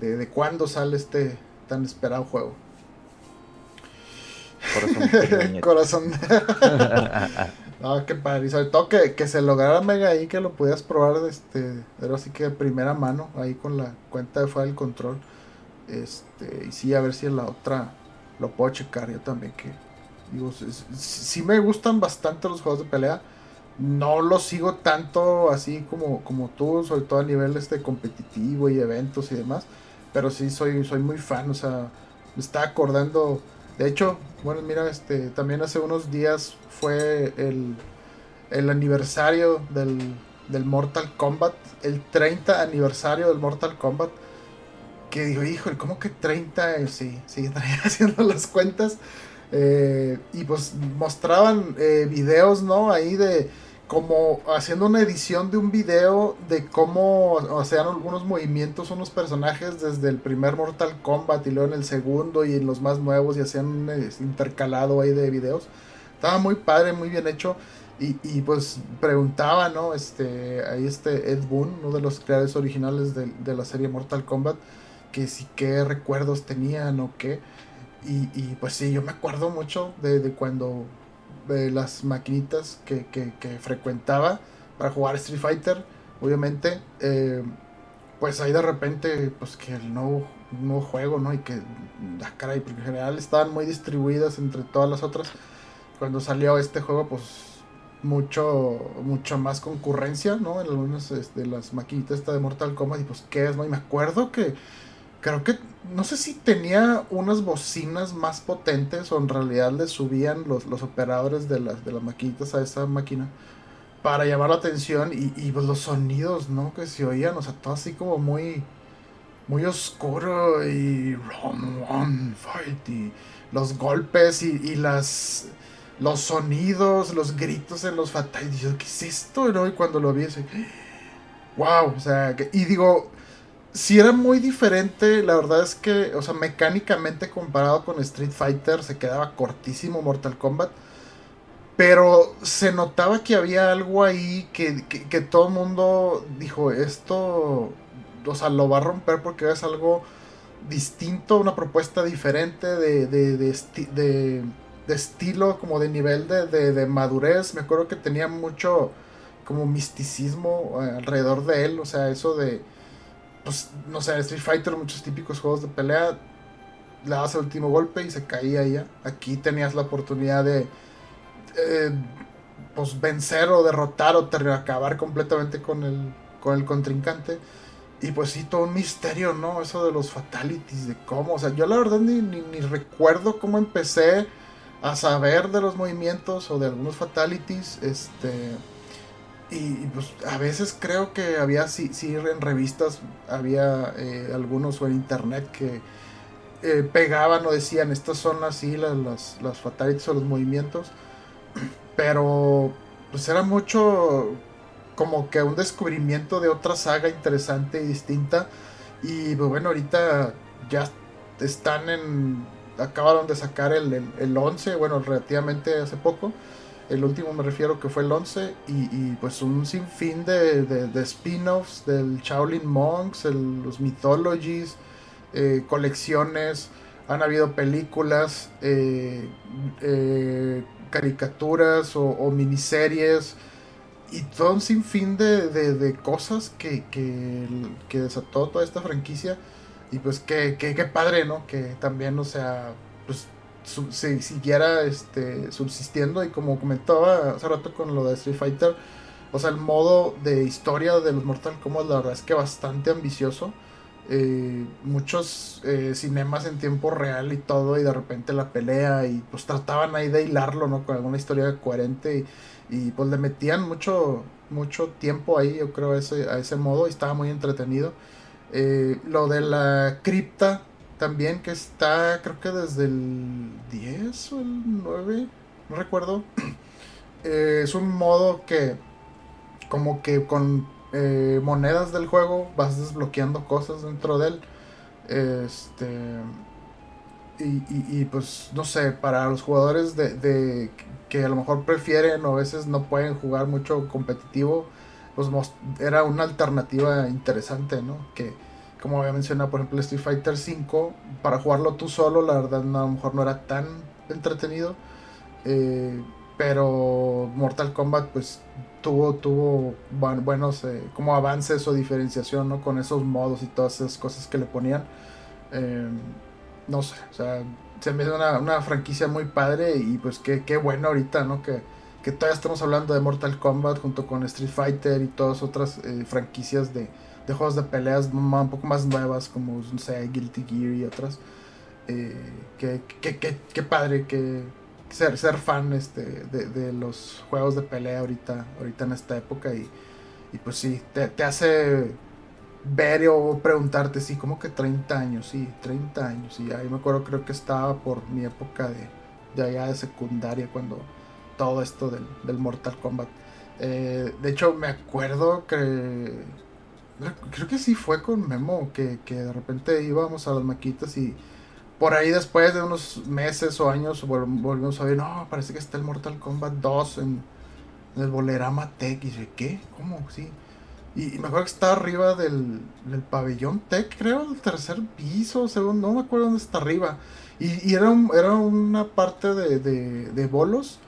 de, de cuándo sale este tan esperado juego. Corazón. Corazón. no, qué padre. Y sobre todo que, que se lograra Mega ahí, que lo pudieras probar, este, pero así que de primera mano, ahí con la cuenta de File Control. Este, y sí, a ver si en la otra lo puedo checar yo también, que digo, sí, me gustan bastante los juegos de pelea. No los sigo tanto así como, como tú, sobre todo a nivel este competitivo y eventos y demás. Pero sí soy, soy muy fan, o sea, me está acordando de hecho, bueno, mira, este, también hace unos días fue el, el aniversario del, del, Mortal Kombat, el 30 aniversario del Mortal Kombat. Que dijo, híjole, ¿cómo que 30? Sí, sí, estaría haciendo las cuentas. Eh, y pues mostraban eh, videos, ¿no? Ahí de como haciendo una edición de un video de cómo hacían algunos movimientos unos personajes desde el primer Mortal Kombat y luego en el segundo y en los más nuevos y hacían un intercalado ahí de videos. Estaba muy padre, muy bien hecho. Y, y, pues preguntaba, ¿no? Este, ahí este Ed Boon, uno de los creadores originales de, la serie Mortal Kombat, que sí qué recuerdos tenían o qué. Y, y pues sí, yo me acuerdo mucho de cuando de las maquinitas que, frecuentaba para jugar Street Fighter, obviamente, eh, pues ahí de repente, pues que el nuevo, nuevo juego, ¿no? Y que, ah, caray, porque en general estaban muy distribuidas entre todas las otras. Cuando salió este juego, pues mucho, más concurrencia, ¿no? En algunas de este, las maquinitas de Mortal Kombat, y pues qué es, ¿no? Y me acuerdo que creo que no sé si tenía unas bocinas más potentes o en realidad le subían los, los operadores de las, de las maquinitas a esa máquina para llamar la atención y, pues los sonidos, ¿no? Que se oían, o sea, todo así como muy, muy oscuro y run, run, fight los golpes y, y las los sonidos, los gritos en los yo, ¿qué es esto? ¿no? Y cuando lo vi, así, wow, o sea, y digo, si era muy diferente, la verdad es que, o sea, mecánicamente comparado con Street Fighter se quedaba cortísimo Mortal Kombat. Pero se notaba que había algo ahí que, que, todo el mundo dijo, esto, o sea, lo va a romper porque es algo distinto, una propuesta diferente de, de, de, estilo, como de nivel de, de, madurez. Me acuerdo que tenía mucho como misticismo eh, alrededor de él, o sea, eso de, pues, no sé, Street Fighter, muchos típicos juegos de pelea, le dabas el último golpe y se caía ya. Aquí tenías la oportunidad de, eh, pues, vencer o derrotar o acabar completamente con el, con el contrincante. Y pues sí, todo un misterio, ¿no? Eso de los fatalities, de cómo. O sea, yo la verdad ni, ni, recuerdo cómo empecé a saber de los movimientos o de algunos fatalities. Este. Y, pues a veces creo que había, sí, sí en revistas, había eh, algunos o en internet que eh, pegaban o decían, estas son así las, las, las fatalities o los movimientos. Pero pues era mucho como que un descubrimiento de otra saga interesante y distinta. Y pues, bueno, ahorita ya están en. Acabaron de sacar el, el, 11, bueno, relativamente hace poco. El último me refiero que fue el 11. Y, pues un sinfín de, de, spin-offs del Shaolin Monks, los Mythologies, eh, colecciones. Han habido películas, eh, eh, caricaturas o miniseries y todo un sinfín de, cosas que, desató toda esta franquicia. Y pues que, padre, ¿no? Que también, o sea, se siguiera este, subsistiendo. Y como comentaba hace rato con lo de Street Fighter, o sea, el modo de historia de los Mortal Kombat, la verdad es que bastante ambicioso. Eh, muchos eh, cinemas en tiempo real y todo, y de repente la pelea, y pues trataban ahí de hilarlo, ¿no? Con alguna historia coherente. Y, y pues le metían mucho, mucho tiempo ahí, yo creo, a ese, a ese modo y estaba muy entretenido. Eh, lo de la cripta también, que está creo que desde el 10 o el 9, no recuerdo. Eh, es un modo que como que con eh, monedas del juego vas desbloqueando cosas dentro de él. Este... Y, y, pues no sé, para los jugadores de, que a lo mejor prefieren o a veces no pueden jugar mucho competitivo, pues era una alternativa interesante, ¿no? Que como había mencionado, por ejemplo, Street Fighter V, para jugarlo tú solo, la verdad a lo mejor no era tan entretenido. Eh, pero Mortal Kombat pues tuvo, tuvo buenos eh, como avances o diferenciación, ¿no? Con esos modos y todas esas cosas que le ponían. Eh, no sé, o sea, se me hace una, franquicia muy padre y pues qué, qué bueno ahorita, ¿no? Que, que todavía estamos hablando de Mortal Kombat junto con Street Fighter y todas otras franquicias de, de, juegos de peleas un poco más nuevas como, no Guilty Gear y otras. Eh, que, que, padre que ser, ser fan este, de, de, los juegos de pelea ahorita, ahorita en esta época y, y pues sí, te, te hace ver o preguntarte, sí, como que 30 años, sí, 30 años. Y ahí me acuerdo, creo que estaba por mi época de, de allá de secundaria, cuando todo esto del, Mortal Kombat. Eh, de hecho, me acuerdo que. Creo que sí fue con Memo, que, que de repente íbamos a las maquitas y por ahí después de unos meses o años volvimos a ver, no, parece que está el Mortal Kombat 2 en, el Bolerama Tech. Y dije, ¿qué? ¿Cómo? Sí. Y, me acuerdo que está arriba del, del, pabellón Tech, creo, el tercer piso, segundo, no me acuerdo dónde está arriba. Y, y era, era una parte de, de, bolos,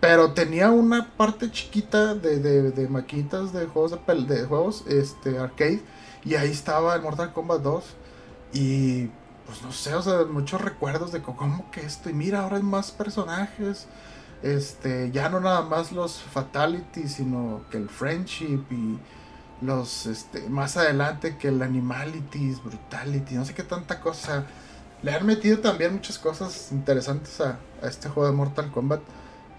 pero tenía una parte chiquita de, de, de maquinitas de juegos de, juegos este, arcade. Y ahí estaba el Mortal Kombat 2. Y pues no sé, o sea, muchos recuerdos de cómo que esto. Y mira, ahora hay más personajes. Este, ya no nada más los fatalities, sino que el friendship y los este, más adelante que el Animalities, Brutality, no sé qué tanta cosa. Le han metido también muchas cosas interesantes a, este juego de Mortal Kombat.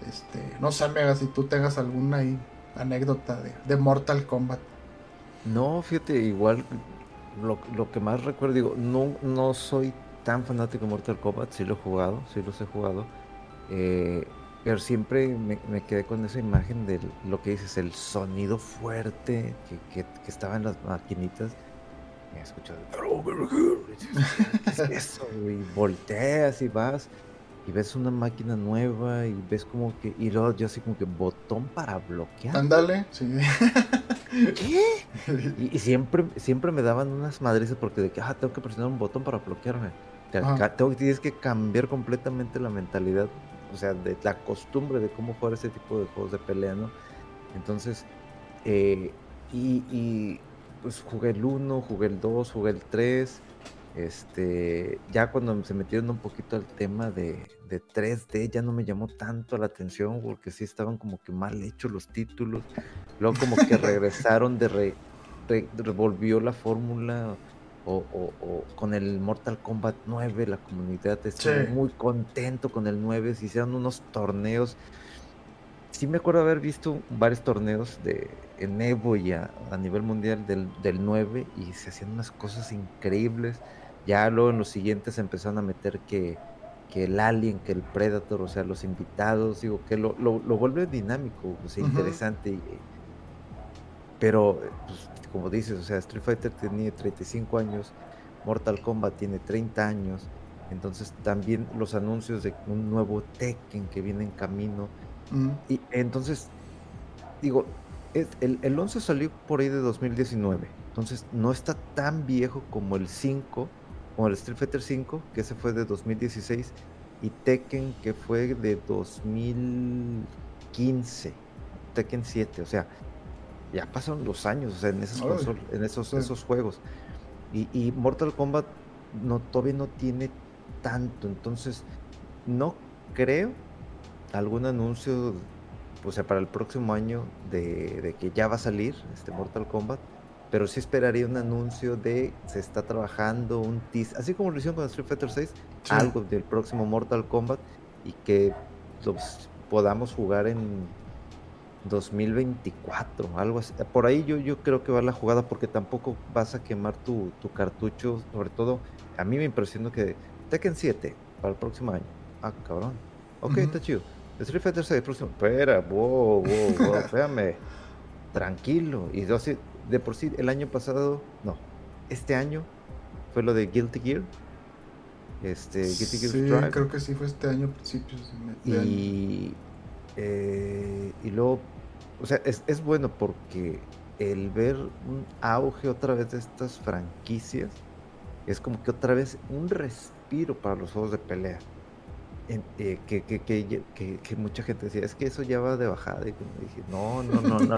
Este, no sé, Mega, si tú tengas alguna anécdota de, Mortal Kombat.
No, fíjate, igual lo, lo, que más recuerdo, digo, no, no soy tan fanático de Mortal Kombat, sí lo he jugado, sí los he jugado. Eh, pero siempre me, quedé con esa imagen de lo que dices, el sonido fuerte que, estaba en las maquinitas. Me escuchado, ¿qué es? Y volteas y vas y ves una máquina nueva y ves como que, y luego yo así como que botón para bloquear.
Ándale, sí.
¿Qué? Y, siempre, siempre me daban unas madres porque de que, ah, tengo que presionar un botón para bloquearme. Tengo, tienes que cambiar completamente la mentalidad o sea, de la costumbre de cómo jugar ese tipo de juegos de pelea, ¿no? Entonces, eh, y, y, pues jugué el 1, jugué el 2, jugué el 3. Este, ya cuando se metieron un poquito al tema de, de 3D, ya no me llamó tanto la atención porque sí estaban como que mal hechos los títulos. Luego como que regresaron de re, revolvió la fórmula o, con el Mortal Kombat 9, la comunidad está muy contento con el 9, se hicieron unos torneos. Sí me acuerdo haber visto varios torneos de en Evo y a, nivel mundial del, del, 9 y se hacían unas cosas increíbles. Ya luego en los siguientes empezaron a meter que, que el Alien, que el Predator, o sea, los invitados, digo, que lo, lo, vuelve dinámico, o sea, interesante. pero, pues, como dices, o sea, Street Fighter tiene 35 años, Mortal Kombat tiene 30 años, entonces también los anuncios de un nuevo Tekken que viene en camino. Y entonces, digo, el, el 11 salió por ahí de 2019, entonces no está tan viejo como el 5, como el Street Fighter 5, que ese fue de 2016, y Tekken, que fue de 2015, Tekken 7, o sea, ya pasaron los años en, esas en esos, esos juegos. Y, Mortal Kombat no, todavía no tiene tanto, entonces no creo algún anuncio o sea, para el próximo año de, que ya va a salir este Mortal Kombat, pero sí esperaría un anuncio de se está trabajando un teaser, así como lo hicieron con Street Fighter 6, algo del próximo Mortal Kombat y que los podamos jugar en 2024, algo así. Por ahí yo, yo creo que va la jugada porque tampoco vas a quemar tu, cartucho, sobre todo a mí me impresionó que Tekken 7 para el próximo año. Ah, cabrón. Ok, está chido. Street Fighter 6 próximo. Espera, wow, wow, wow, espérame. Tranquilo. Y yo, de por sí, el año pasado, no, este año fue lo de Guilty Gear. Este, Guilty
Gear sí, creo que sí fue este año, principios
de y, eh, y luego o sea, es, es bueno porque el ver un auge otra vez de estas franquicias es como que otra vez un respiro para los juegos de pelea. Eh, que, que, que, que, mucha gente decía, es que eso ya va de bajada. Y dije, no, no, no, no.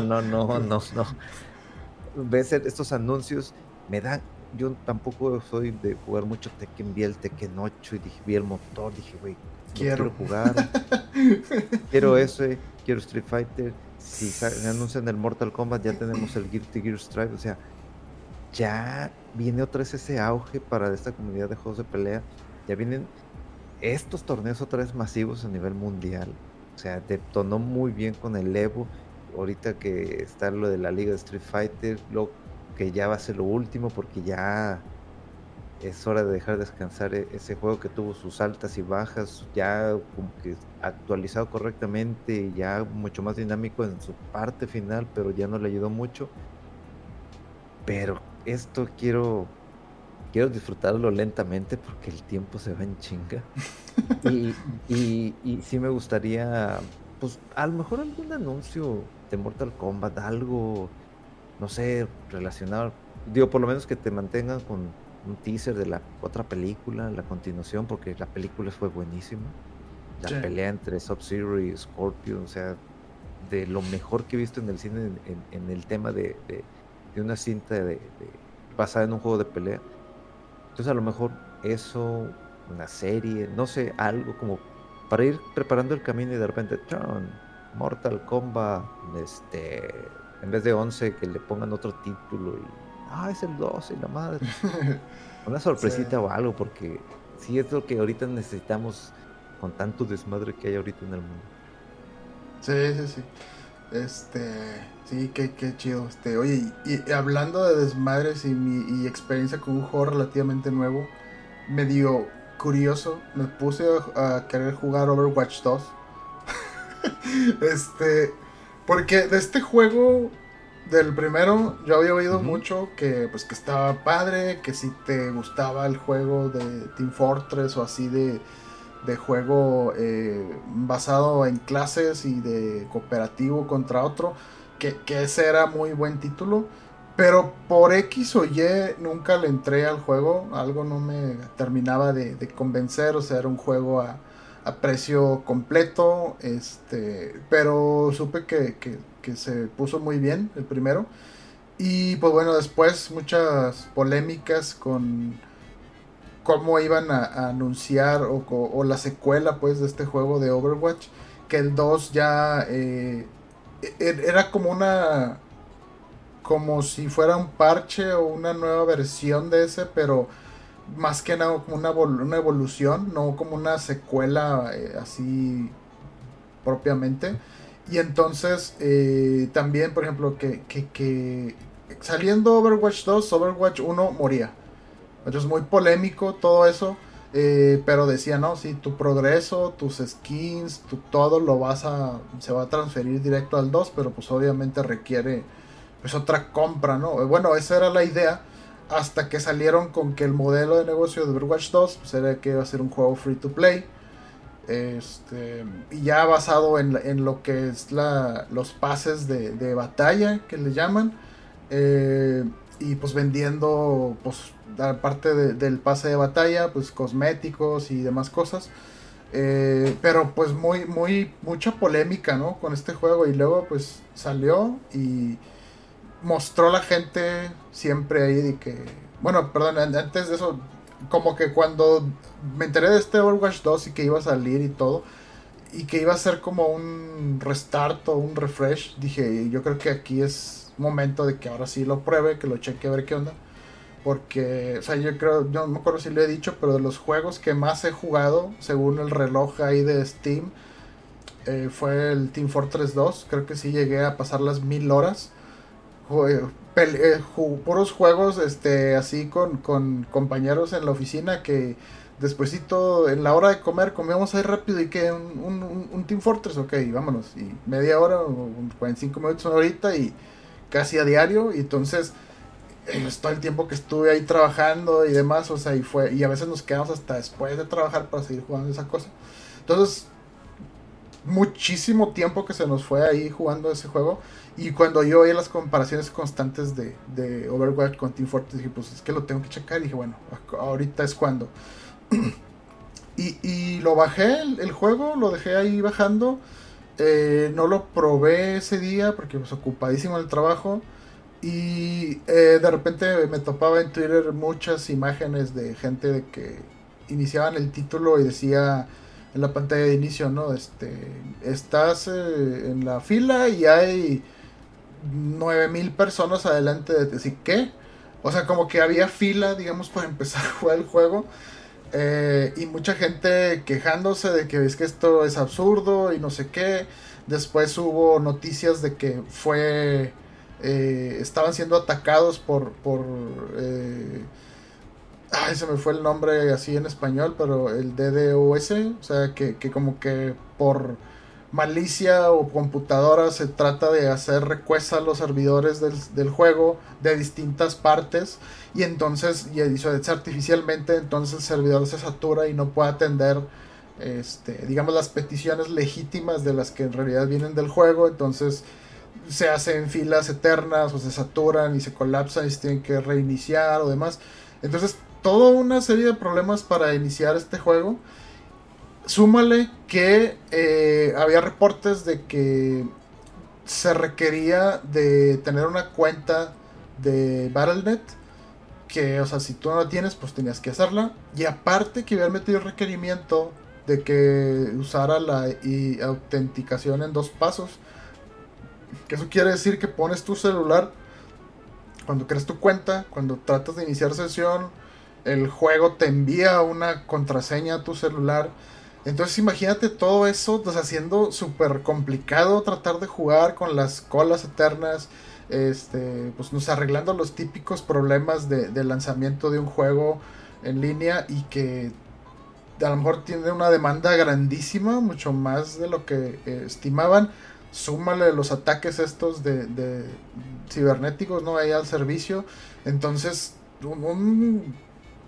No, no, no, no, no. Ves estos anuncios, me dan yo tampoco soy de jugar mucho Tekken, vi el Tekken 8 y dije, vi el motor, dije, güey, quiero. jugar. quiero ese, quiero Street Fighter. Si anuncian el Mortal Kombat, ya tenemos el Guilty Gear Strive. O sea, ya viene otra vez ese auge para esta comunidad de juegos de pelea. Ya vienen estos torneos otra vez masivos a nivel mundial. O sea, detonó muy bien con el Evo. Ahorita que está lo de la Liga de Street Fighter, lo que ya va a ser lo último porque ya es hora de dejar descansar e-, ese juego que tuvo sus altas y bajas, ya como que actualizado correctamente, ya mucho más dinámico en su parte final, pero ya no le ayudó mucho. Pero esto quiero quiero disfrutarlo lentamente porque el tiempo se va en chinga. y, y, y sí me gustaría, pues a lo mejor algún anuncio Mortal Kombat, algo no sé, relacionar, digo, por lo menos que te mantengan con un teaser de la otra película, la continuación, porque la película fue buenísima. La pelea entre Sub-Zero y Scorpion, o sea, de lo mejor que he visto en el cine en, el tema de, una cinta de, basada en un juego de pelea. Entonces a lo mejor eso, una serie, no sé, algo como para ir preparando el camino y de repente, Mortal Kombat, este, en vez de 11 que le pongan otro título y ah es el 12 la madre una sorpresita o algo porque sí es lo que ahorita necesitamos con tanto desmadre que hay ahorita en el mundo
sí sí sí Este, sí, qué, qué chido. Este, oye, y, hablando de desmadres y mi experiencia con un juego relativamente nuevo, medio curioso, me puse a, querer jugar Overwatch 2. este, porque de este juego del primero yo había oído mucho que pues que estaba padre, que si te gustaba el juego de Team Fortress o así de, de juego eh, basado en clases y de cooperativo contra otro, que, que, ese era muy buen título. Pero por X o Y nunca le entré al juego, algo no me terminaba de, convencer, o sea, era un juego a, precio completo, este, pero supe que, se puso muy bien el primero. Y pues bueno, después muchas polémicas con cómo iban a, anunciar o, la secuela pues de este juego de Overwatch, que el 2 ya eh, e, era como una como si fuera un parche o una nueva versión de ese, pero más que nada como una, una evolución, no como una secuela eh, así propiamente. Y entonces eh, también, por ejemplo, que, que, saliendo Overwatch 2, Overwatch 1 moría. Entonces muy polémico todo eso. Eh, pero decía, no, si tu progreso, tus skins, tu todo lo vas a, se va a transferir directo al 2, pero pues obviamente requiere pues otra compra, ¿no? Bueno, esa era la idea hasta que salieron con que el modelo de negocio de Overwatch 2 pues era que iba a ser un juego free to play. Este, y ya basado en, lo que es la, los pases de, batalla que le llaman. Eh, y pues vendiendo, pues, aparte del pase de batalla, pues cosméticos y demás cosas. Eh, pero pues muy, muy, mucha polémica, ¿no? Con este juego. Y luego pues salió y mostró la gente siempre ahí de que. Bueno, perdón, antes de eso, como que cuando me enteré de este Overwatch 2 y que iba a salir y todo, y que iba a ser como un restart o un refresh, dije, yo creo que aquí es momento de que ahora sí lo pruebe, que lo cheque a ver qué onda. Porque, o sea, yo creo, no me acuerdo si lo he dicho, pero de los juegos que más he jugado, según el reloj ahí de Steam, eh, fue el Team Fortress 2. Creo que sí llegué a pasar las mil horas. Eh, puros juegos este así con, con, compañeros en la oficina que despuesito en la hora de comer comíamos ahí rápido y que un, un, Team Fortress, ok, vámonos. Y media hora o 45 minutos, una y casi a diario. Y entonces eh, todo el tiempo que estuve ahí trabajando y demás, o sea, y fue, y a veces nos quedamos hasta después de trabajar para seguir jugando esa cosa. Entonces, muchísimo tiempo que se nos fue ahí jugando ese juego. Y cuando yo oí las comparaciones constantes de, de Overwatch con Team Fortress, dije, pues es que lo tengo que checar. Y dije, bueno, ahorita es cuando. y, y, lo bajé, el, juego, lo dejé ahí bajando. Eh, no lo probé ese día porque pues ocupadísimo el trabajo. Y eh, de repente me topaba en Twitter muchas imágenes de gente de que iniciaban el título y decía en la pantalla de inicio, ¿no? Este, estás eh, en la fila y hay 9000 personas adelante de ti. ¿Qué? O sea, como que había fila, digamos, para empezar a jugar el juego. Eh, y mucha gente quejándose de que es que esto es absurdo y no sé qué. Después hubo noticias de que fue. Eh, estaban siendo atacados por. por eh, ay, se me fue el nombre así en español, pero el DDoS. O sea, que, que como que por malicia o computadora se trata de hacer recuesta a los servidores del, juego de distintas partes y entonces y eso artificialmente entonces el servidor se satura y no puede atender este, digamos las peticiones legítimas de las que en realidad vienen del juego. Entonces se hacen filas eternas o se saturan y se colapsan y se tienen que reiniciar o demás. Entonces toda una serie de problemas para iniciar este juego Súmale que eh, había reportes de que se requería de tener una cuenta de Battle.net. Que, o sea, si tú no la tienes, pues tenías que hacerla. Y aparte que había metido el requerimiento de que usara la autenticación en dos pasos. Que eso quiere decir que pones tu celular cuando creas tu cuenta, cuando tratas de iniciar sesión, el juego te envía una contraseña a tu celular Entonces imagínate todo eso, pues haciendo súper complicado tratar de jugar con las colas eternas, este, pues nos arreglando los típicos problemas de, lanzamiento de un juego en línea y que a lo mejor tiene una demanda grandísima, mucho más de lo que eh, estimaban. Súmale los ataques estos de, cibernéticos, ¿no? Ahí al servicio. Entonces, un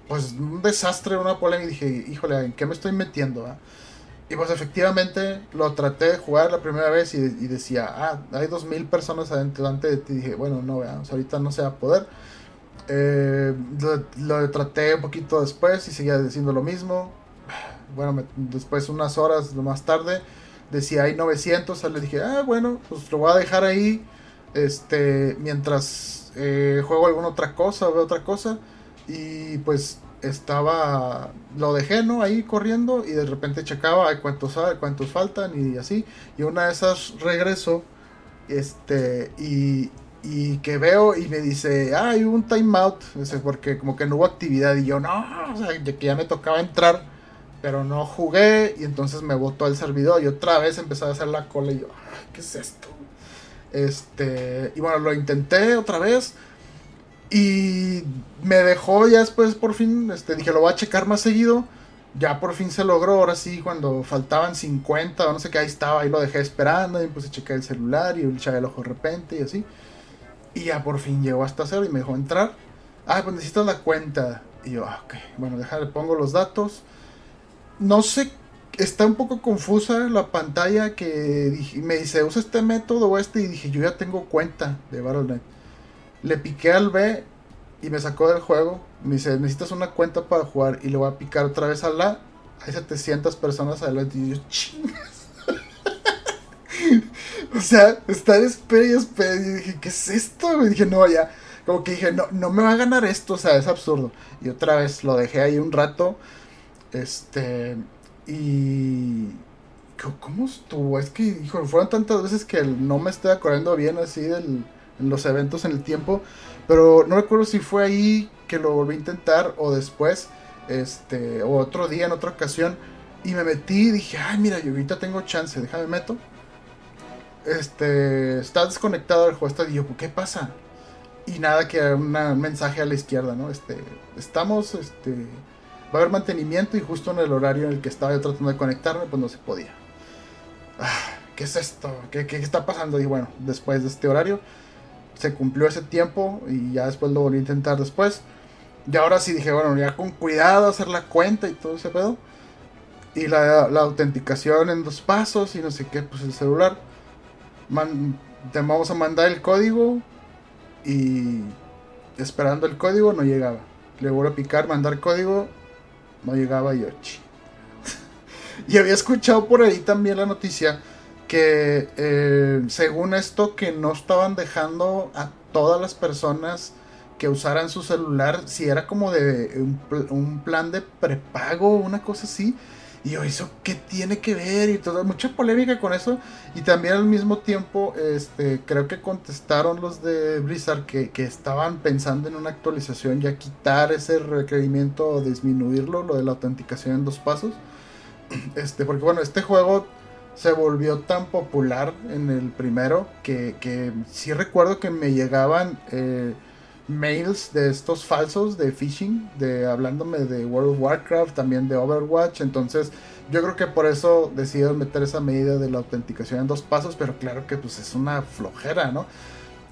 pues un desastre, una polémica. Y dije, híjole, ¿en qué me estoy metiendo? Ah? Y pues efectivamente lo traté de jugar la primera vez y, decía, ah, hay dos mil personas adentro de ti. Y dije, bueno, no, veamos, ahorita no se va a poder. Eh, lo, traté un poquito después y seguía diciendo lo mismo. Bueno, después unas horas más tarde decía hay 900. Le dije, ah, bueno, pues lo voy a dejar ahí. Este, mientras eh, juego alguna otra cosa, veo otra cosa. Y pues estaba, lo dejé, ¿no? Ahí corriendo y de repente checaba cuántos, cuántos faltan y así. Y una de esas regreso, este, y, y que veo y me dice, ah, hay un timeout, porque como que no hubo actividad y yo, no, o sea, que ya me tocaba entrar, pero no jugué y entonces me botó el servidor y otra vez empezó a hacer la cola y yo, ¿qué es esto? Este, y bueno, lo intenté otra vez y me dejó ya después por fin, este, dije, lo voy a checar más seguido. Ya por fin se logró, ahora sí, cuando faltaban 50 o no sé qué, ahí estaba, ahí lo dejé esperando, y puse a el celular y el echaba el ojo de repente y así. Y ya por fin llegó hasta cero y me dejó entrar. Ah, pues necesitas la cuenta. Y yo, ah, ok, bueno, déjale, pongo los datos. No sé, está un poco confusa la pantalla que me dice, usa este método o este, y dije, yo ya tengo cuenta de Battle.net. Le piqué al B y me sacó del juego. Me dice, necesitas una cuenta para jugar. Y le voy a picar otra vez a la. Hay 700 personas adelante. Y yo, chingas. o sea, estar espera y espera. Y dije, ¿qué es esto? Y dije, no, ya. Como que dije, no, no me va a ganar esto. O sea, es absurdo. Y otra vez lo dejé ahí un rato. Este. Y. ¿Cómo estuvo? Es que, hijo, fueron tantas veces que no me estoy acordando bien así del en los eventos en el tiempo. Pero no recuerdo si fue ahí que lo volví a intentar o después, este, o otro día, en otra ocasión. Y me metí y dije, ay, mira, yo ahorita tengo chance, déjame meto. Este, está desconectado el juego, está, y ¿qué pasa? Y nada que un mensaje a la izquierda, ¿no? Este, estamos, este, va a haber mantenimiento y justo en el horario en el que estaba yo tratando de conectarme, pues no se podía. Ah, ¿Qué es esto? ¿Qué, ¿Qué, está pasando? Y bueno, después de este horario, se cumplió ese tiempo y ya después lo volví a intentar después. Y ahora sí dije, bueno, ya con cuidado hacer la cuenta y todo ese pedo. Y la, la autenticación en dos pasos y no sé qué, pues el celular. te vamos a mandar el código y esperando el código no llegaba. Le voy a picar, mandar código, no llegaba yo. y había escuchado por ahí también la noticia que eh, según esto que no estaban dejando a todas las personas que usaran su celular, si era como de un, plan de prepago, una cosa así. Y yo, ¿eso qué tiene que ver? Y toda mucha polémica con eso. Y también al mismo tiempo, este, creo que contestaron los de Blizzard que, que estaban pensando en una actualización, ya quitar ese requerimiento o disminuirlo, lo de la autenticación en dos pasos. Este, porque bueno, este juego se volvió tan popular en el primero que, que sí recuerdo que me llegaban eh, mails de estos falsos de phishing, de hablándome de World of Warcraft, también de Overwatch, entonces yo creo que por eso decidieron meter esa medida de la autenticación en dos pasos, pero claro que pues es una flojera, ¿no?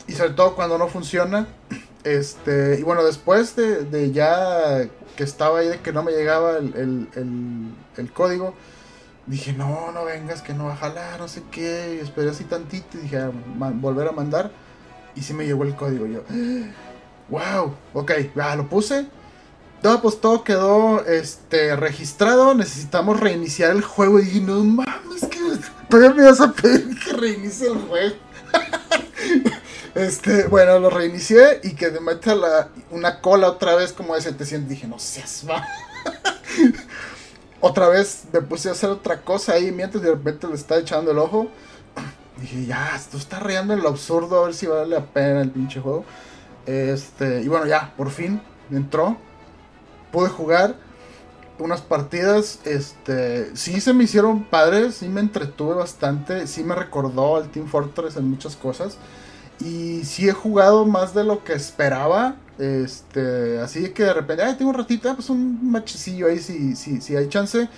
Y sobre todo cuando no funciona, este, y bueno, después de, ya que estaba ahí de que no me llegaba el, el código, dije, no, no vengas, que no va a jalar, no sé qué. Y esperé así tantito y dije, ah, volver a mandar. Y sí me llegó el código. yo, wow, ok, ya lo puse. Todo, pues todo quedó este, registrado. Necesitamos reiniciar el juego. Y dije, no mames, que todavía me vas a pedir que reinicie el juego. este, bueno, lo reinicié y que me meta la, una cola otra vez como de 700. Dije, no seas va. Otra vez me puse a hacer otra cosa ahí mientras de repente le estaba echando el ojo. Dije, ya, esto está rayando en lo absurdo, a ver si vale la pena el pinche juego. Este, y bueno, ya, por fin entró. Pude jugar. unas partidas, este, sí se me hicieron padres, sí me entretuve bastante, sí me recordó al Team Fortress en muchas cosas. Y sí he jugado más de lo que esperaba. Este, así que de repente, ay, tengo un ratito, ah, pues un machecillo ahí si, si, si hay chance.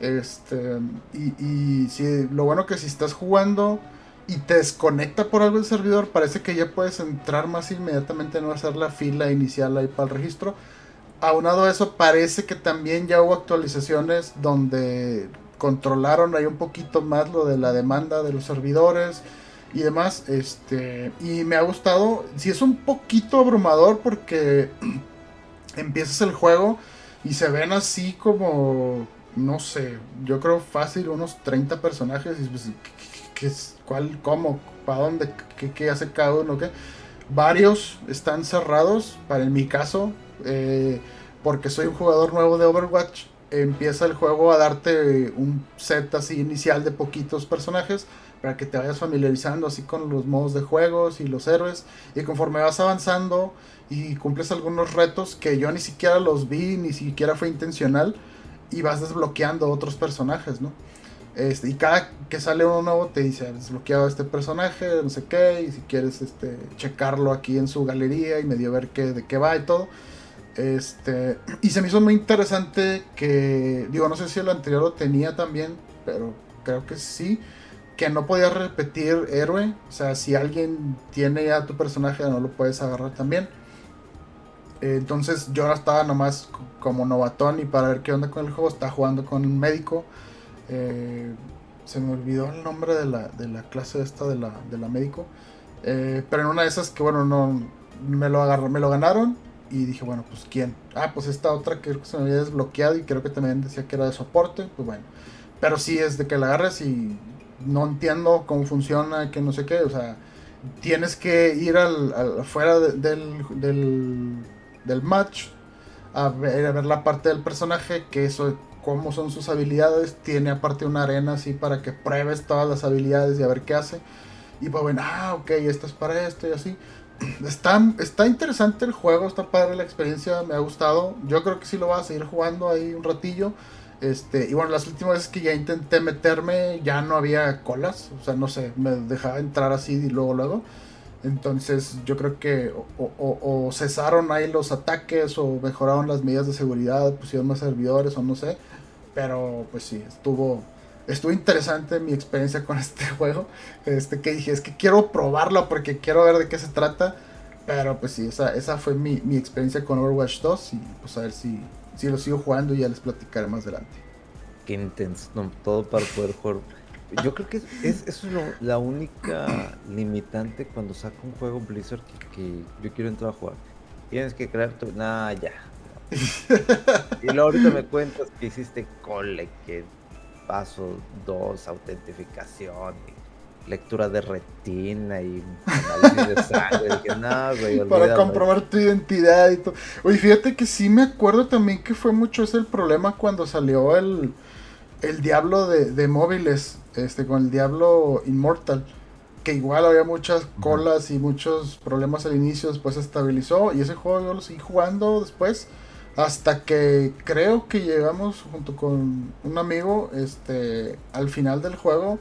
Este, y, y si, lo bueno que si estás jugando y te desconecta por algo el servidor, parece que ya puedes entrar más inmediatamente, no hacer la fila inicial ahí para el registro. Aunado a eso, parece que también ya hubo actualizaciones donde controlaron ahí un poquito más lo de la demanda de los servidores y demás. Este, y me ha gustado. Si es un poquito abrumador porque empiezas el juego y se ven así como, no sé, yo creo fácil unos 30 personajes. Y pues, ¿qué, es, ¿Cuál, cómo, para dónde, qué, hace cada uno? ¿qué? Varios están cerrados, para en mi caso, eh, porque soy un jugador nuevo de Overwatch. Empieza el juego a darte un set así inicial de poquitos personajes para que te vayas familiarizando así con los modos de juegos y los héroes. Y conforme vas avanzando y cumples algunos retos que yo ni siquiera los vi, ni siquiera fue intencional, y vas desbloqueando otros personajes, ¿no? Este, y cada que sale uno nuevo te dice, desbloqueado este personaje, no sé qué, y si quieres este, checarlo aquí en su galería y medio ver qué, de qué va y todo. Este, y se me hizo muy interesante que, digo, no sé si el anterior lo tenía también, pero creo que sí que no podías repetir héroe. O sea, si alguien tiene ya tu personaje, no lo puedes agarrar también. entonces yo estaba nomás como novatón y para ver qué onda con el juego, estaba jugando con un médico. Eh, se me olvidó el nombre de la, de la clase esta de la, de la médico. Eh, pero en una de esas que bueno, no me lo agarró, me lo ganaron. Y dije, bueno, pues quién. Ah, pues esta otra que se me había desbloqueado y creo que también decía que era de soporte. Pues bueno. Pero sí es de que la agarres y no entiendo cómo funciona, que no sé qué, o sea, tienes que ir al, afuera del, del, match a ver, a ver la parte del personaje, que eso, cómo son sus habilidades, tiene aparte una arena así para que pruebes todas las habilidades y a ver qué hace. Y pues bueno, ah, ok, esto es para esto y así. Está, está interesante el juego, está padre la experiencia, me ha gustado. Yo creo que sí lo voy a seguir jugando ahí un ratillo. Este, y bueno, las últimas veces que ya intenté meterme, ya no había colas. O sea, no sé, me dejaba entrar así y luego, luego. Entonces, yo creo que o, cesaron ahí los ataques o mejoraron las medidas de seguridad, pusieron más servidores o no sé. Pero, pues sí, estuvo, estuvo interesante mi experiencia con este juego. Este, que dije, es que quiero probarlo porque quiero ver de qué se trata. Pero, pues sí, esa, esa fue mi, mi experiencia con Overwatch 2 y pues a ver si si lo sigo jugando ya les platicaré más adelante.
Qué intenso, todo para poder jugar. Yo creo que es, eso es la única limitante cuando saca un juego Blizzard que, yo quiero entrar a jugar. Tienes que crear tu... Nah, ya. y luego ahorita me cuentas que hiciste cole, que paso dos, autentificación, lectura de retina y análisis de
sangre. Para comprobar tu identidad y todo. Oye, fíjate que sí me acuerdo también que fue mucho ese el problema cuando salió el, el Diablo de, móviles, este, con el Diablo Immortal. Que igual había muchas colas y muchos problemas al inicio, después se estabilizó. Y ese juego yo lo seguí jugando después. Hasta que creo que llegamos junto con un amigo este, al final del juego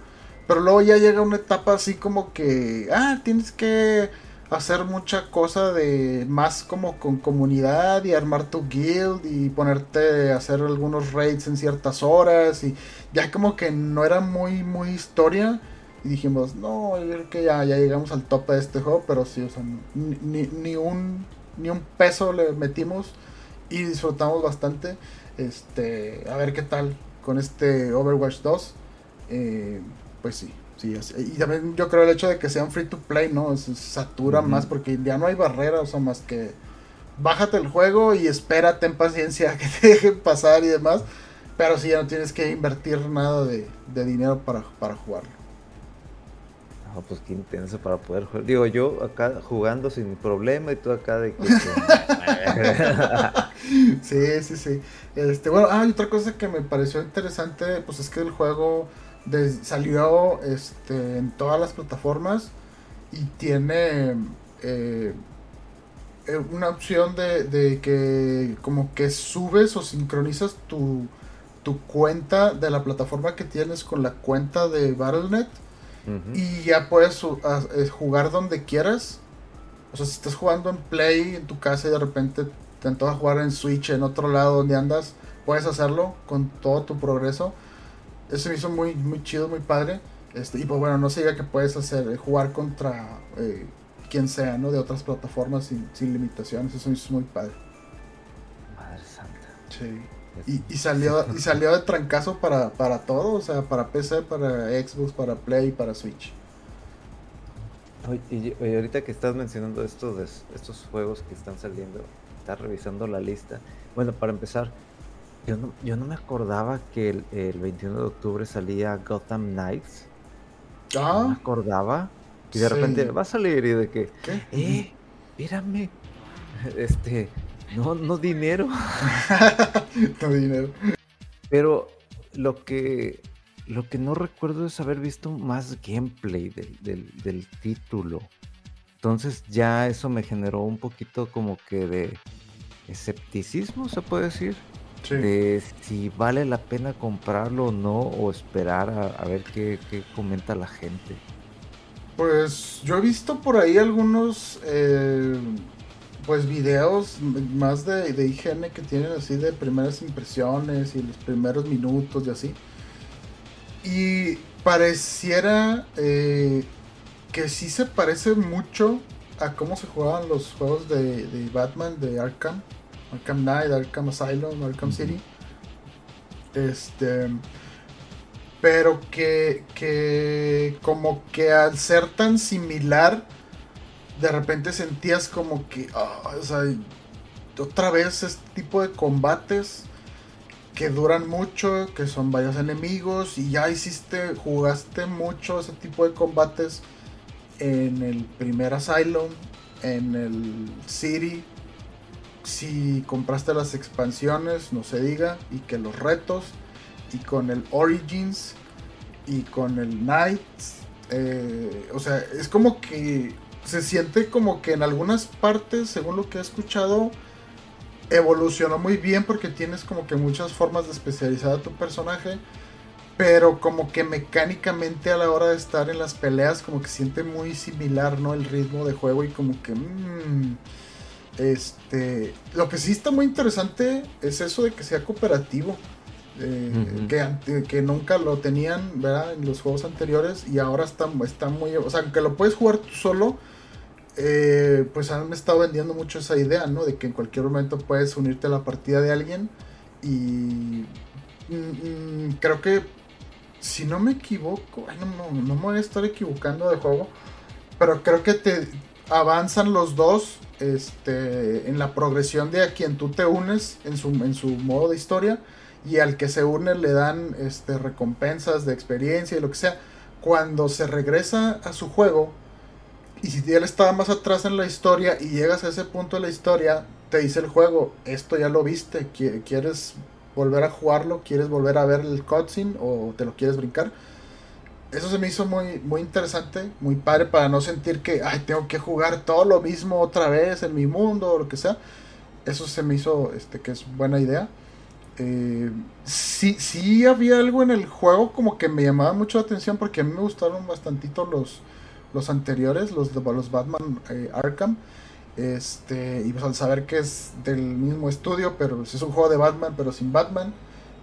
pero luego ya llega una etapa así como que, ah, tienes que hacer mucha cosa de más como con comunidad y armar tu guild y ponerte a hacer algunos raids en ciertas horas y ya como que no era muy muy historia y dijimos no creo que ya, ya llegamos al tope de este juego pero sí o sea ni, ni un ni un peso le metimos y disfrutamos bastante. Este a ver qué tal con este Overwatch 2 eh, pues sí, sí. Y también yo creo el hecho de que sean free to play, ¿no? Se satura más porque ya no hay barreras, o sea, más que bájate el juego y espérate en paciencia que te dejen pasar y demás. Pero sí, ya no tienes que invertir nada de, dinero para, para jugarlo.
No, pues qué intenso para poder jugar. Digo, yo acá jugando sin problema y tú acá de que...
sí, sí, sí. Este, bueno, ah, y otra cosa que me pareció interesante, pues es que el juego salió este, en todas las plataformas y tiene eh, eh, una opción de, de, que como que subes o sincronizas tu, tu cuenta de la plataforma que tienes con la cuenta de Battle.net y ya puedes eh, jugar donde quieras. O sea, si estás jugando en Play en tu casa y de repente te antoja jugar en Switch en otro lado donde andas, puedes hacerlo con todo tu progreso. Eso me hizo muy, muy chido, muy padre. Este, y pues bueno, no se diga que puedes hacer eh, jugar contra eh, quien sea, ¿no? De otras plataformas sin, sin limitaciones. Eso me hizo muy padre.
Madre santa.
Sí. Y, y, salió, y salió de trancazo para, para todo, o sea, para PC, para Xbox, para Play, para Switch.
y, ahorita que estás mencionando esto de estos juegos que están saliendo, estás revisando la lista. Bueno, para empezar, yo no, yo no me acordaba que el, el 21 de octubre salía Gotham Knights. Ah. No me acordaba. Y de repente va a salir y de que, ¿Qué? eh, mírame, este, no, no dinero.
no dinero.
Pero lo que, lo que no recuerdo es haber visto más gameplay del, del, título. Entonces ya eso me generó un poquito como que de escepticismo, se puede decir. De si vale la pena comprarlo o no, o esperar a, ver qué, qué, comenta la gente.
Pues yo he visto por ahí algunos eh, pues videos más de, de higiene que tienen así de primeras impresiones y los primeros minutos y así. Y pareciera eh, que sí se parece mucho a cómo se jugaban los juegos de, de, Batman, de Arkham, Arkham Knight, Arkham Asylum, Arkham City. Este. Pero que, que como que al ser tan similar de repente sentías como que, ah, o sea, otra vez este tipo de combates que duran mucho, que son varios enemigos y ya hiciste, jugaste mucho ese tipo de combates en el primer Asylum, en el City, si compraste las expansiones, no se diga, y que los retos, y con el Origins, y con el Night, eh, o sea, es como que se siente como que en algunas partes, según lo que he escuchado, evolucionó muy bien porque tienes como que muchas formas de especializar a tu personaje. Pero como que mecánicamente a la hora de estar en las peleas como que siente muy similar, ¿no? El ritmo de juego y como que... Mmm, este... Lo que sí está muy interesante es eso de que sea cooperativo. Eh, que, que, nunca lo tenían, ¿verdad? En los juegos anteriores y ahora está, está muy... O sea, que lo puedes jugar tú solo eh, pues han estado vendiendo mucho esa idea, ¿no? De que en cualquier momento puedes unirte a la partida de alguien y mm, mm, creo que si no me equivoco, no, no, me voy a estar equivocando de juego, pero creo que te avanzan los dos este, en la progresión de a quien tú te unes en su, en su modo de historia y al que se une le dan este, recompensas de experiencia y lo que sea. Cuando se regresa a su juego, y si él estaba más atrás en la historia y llegas a ese punto de la historia, te dice el juego, esto ya lo viste, ¿quieres volver a jugarlo? ¿Quieres volver a ver el cutscene o te lo quieres brincar? Eso se me hizo muy, muy interesante, muy padre para no sentir que, ay, tengo que jugar todo lo mismo otra vez en mi mundo o lo que sea. Eso se me hizo, este, que es buena idea. Eh, sí, sí había algo en el juego como que me llamaba mucho la atención porque a mí me gustaron bastantito los, los anteriores, los los Batman eh, Arkham. Este, y pues al saber que es del mismo estudio, pero es un juego de Batman, pero sin Batman,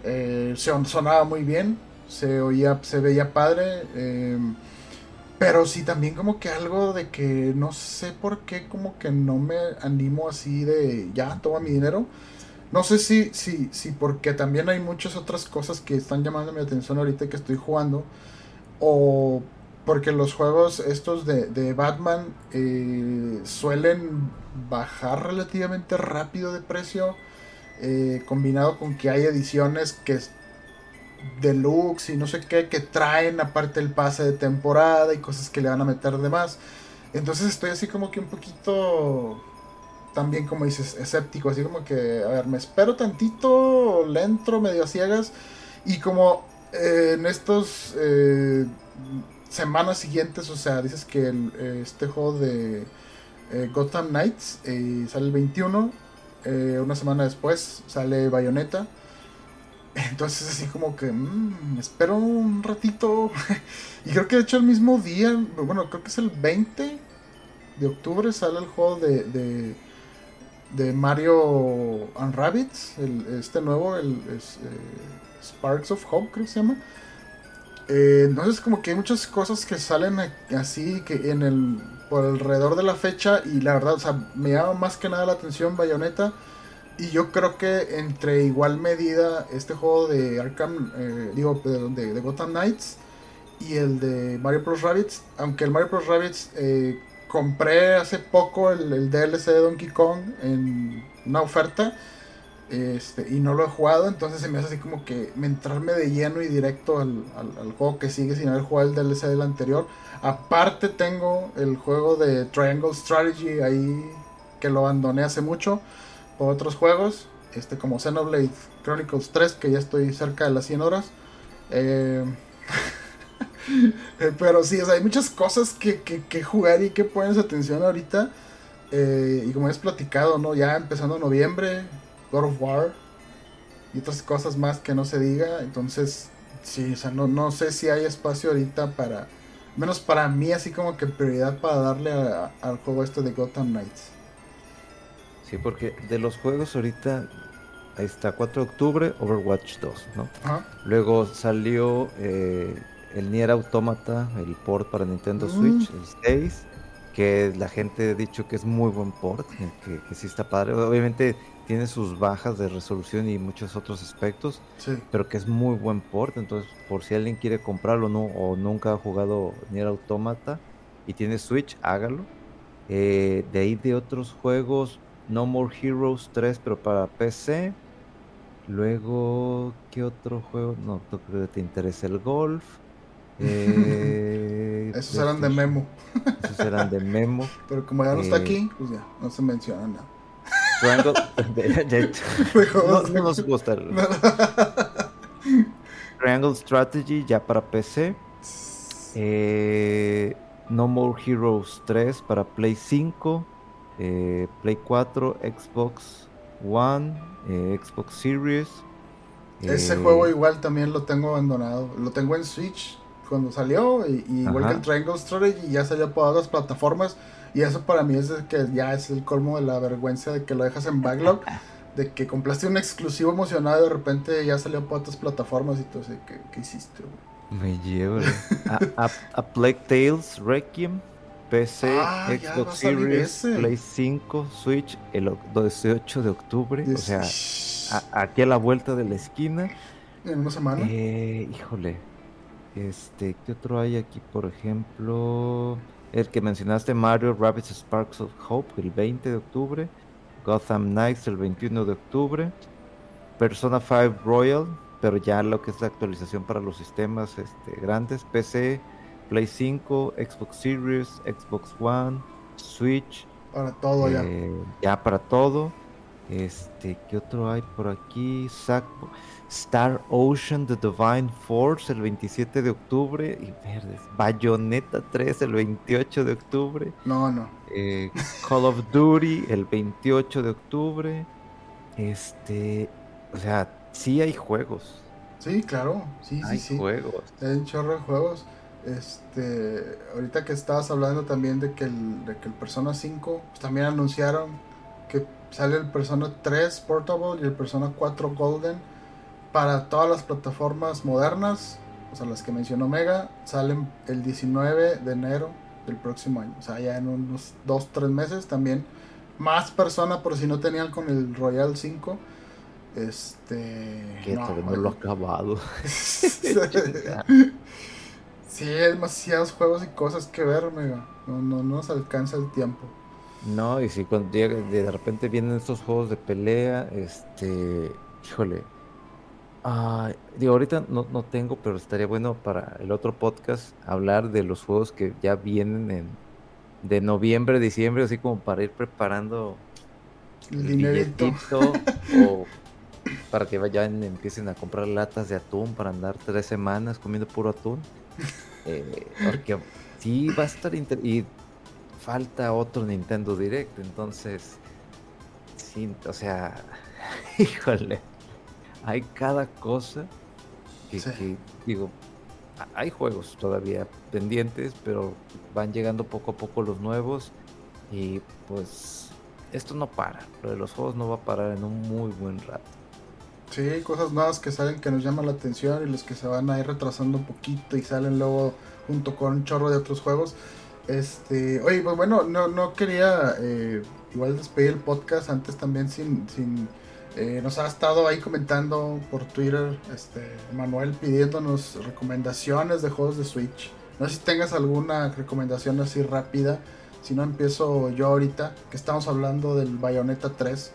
eh, sonaba muy bien, se oía, se veía padre. Em, pero sí también como que algo de que no sé por qué como que no me animo así de ya, toma mi dinero. No sé si, si, si porque también hay muchas otras cosas que están llamando mi atención ahorita que estoy jugando. O porque los juegos estos de, Batman eh, suelen bajar relativamente rápido de precio. Eh, combinado con que hay ediciones que deluxe y no sé qué que traen aparte el pase de temporada y cosas que le van a meter de más. Entonces estoy así como que un poquito también como dices escéptico, así como que a ver, me espero tantito, le medio a ciegas y como eh, en estos semanas siguientes, o sea, dices que el, este juego de eh, Gotham Knights, sale el 21. Eh, una semana después sale Bayonetta. Entonces así como que mm, espero un ratito. y creo que de hecho el mismo día, bueno, creo que es el 20 de octubre sale el juego de, de, Mario and Rabbids, el, este nuevo, el Sparks of Hope creo que se llama. Eh, entonces como que hay muchas cosas que salen así que en el por alrededor de la fecha y la verdad, o sea, me llama más que nada la atención Bayonetta y yo creo que entre igual medida este juego de Arkham, eh, digo, de, de, Gotham Knights y el de Mario Bros. Rabbids, aunque el Mario Bros. Rabbids eh, compré hace poco el, el DLC de Donkey Kong en una oferta este, y no lo he jugado, entonces se me hace así como que me entrarme de lleno y directo al, juego que sigue sin haber jugado el DLC del anterior. Aparte tengo el juego de Triangle Strategy ahí que lo abandoné hace mucho por otros juegos, este como Xenoblade Chronicles 3 que ya estoy cerca de las 100 horas. Eh, pero sí, hay muchas cosas que, que, jugar y que pones atención ahorita. Eh, y como has platicado, ¿no? Ya empezando noviembre, God of War y otras cosas más que no se diga. Entonces, sí, o sea, no, no sé si hay espacio ahorita para, menos para mí, así como que prioridad para darle al juego este de Gotham Knights.
Sí, porque de los juegos ahorita, ahí está, 4 de octubre, Overwatch 2, ¿no? Luego salió eh, el Nier Automata, el port para Nintendo mm. Switch, el 6 que la gente ha dicho que es muy buen port, que, que sí está padre. Obviamente tiene sus bajas de resolución y muchos otros aspectos, pero que es muy buen port, entonces por si alguien quiere comprarlo no, o nunca ha jugado Nier Automata y tiene Switch, hágalo. Eh, de ahí de otros juegos, No More Heroes 3, pero para PC. Luego, ¿qué otro juego? No, creo que te interesa el golf.
Eh, esos eran de memo.
Esos eran de memo.
Pero como ya no está eh, aquí, pues ya, no se menciona nada.
Triangle. no, nos gusta. Triangle Strategy ya para PC. Eh, no More Heroes 3 para Play 5, eh, Play 4, Xbox One, eh, Xbox Series.
Ese juego igual también lo tengo abandonado. Lo tengo en Switch cuando salió, y, igual que el Triangle Strategy, ya salió por otras plataformas. Y eso para mí es que ya es el colmo de la vergüenza de que lo dejas en backlog. de que compraste un exclusivo emocionado y de repente ya salió por otras plataformas y todo eso. ¿Qué, hiciste,
Me llevo. a, a, Plague Tales Requiem. PC, ah, Xbox Series, Play 5, Switch, el 18 de octubre. O sea, aquí a la vuelta de la esquina.
En una semana.
Eh, híjole. Este, ¿qué otro hay aquí? Por ejemplo. El que mencionaste, Mario Rabbids Sparks of Hope, el 20 de octubre. Gotham Knights, el 21 de octubre. Persona 5 Royal, pero ya lo que es la actualización para los sistemas este, grandes. PC, Play 5, Xbox Series, Xbox One, Switch.
Para todo ya.
Eh, ya para todo. Este, ¿qué otro hay por aquí? Star Ocean The Divine Force el 27 de octubre y verdes. Bayonetta 3 el 28 de octubre.
No, no.
Eh, Call of Duty el 28 de octubre. Este, o sea, sí hay juegos.
Sí, claro, sí,
hay
sí,
juegos.
Hay un chorro de juegos. Este, ahorita que estabas hablando también de que el, de que el Persona 5 pues, también anunciaron que sale el Persona 3 Portable y el Persona 4 Golden para todas las plataformas modernas, o sea, las que mencionó Mega, salen el 19 de enero del próximo año. O sea, ya en unos 2, 3 meses también. Más personas por si no tenían con el Royal 5. Este.
Que no, no lo ha acabado. Sí,
hay demasiados juegos y cosas que ver, Mega. No, no, no nos alcanza el tiempo.
No, y si cuando llega, de repente vienen estos juegos de pelea, este. Híjole, Ah, digo, ahorita no, no tengo, pero estaría bueno para el otro podcast hablar de los juegos que ya vienen en, de noviembre, diciembre, así como para ir preparando
el, billetito
o para que vayan empiecen a comprar latas de atún para andar tres semanas comiendo puro atún. Eh, porque sí va a estar y falta otro Nintendo Direct, entonces, sí, o sea, híjole, hay cada cosa que, digo, hay juegos todavía pendientes, pero van llegando poco a poco los nuevos y pues esto no para, lo de los juegos no va a parar en un muy buen rato.
Sí, cosas nuevas que salen que nos llaman la atención y los que se van a ir retrasando un poquito y salen luego junto con un chorro de otros juegos. Este, oye, pues bueno, no, no quería eh, igual despedir el podcast antes también sin, sin eh, nos ha estado ahí comentando por Twitter, este, Manuel pidiéndonos recomendaciones de juegos de Switch. No sé si tengas alguna recomendación así rápida. Si no empiezo yo ahorita, que estamos hablando del Bayonetta 3.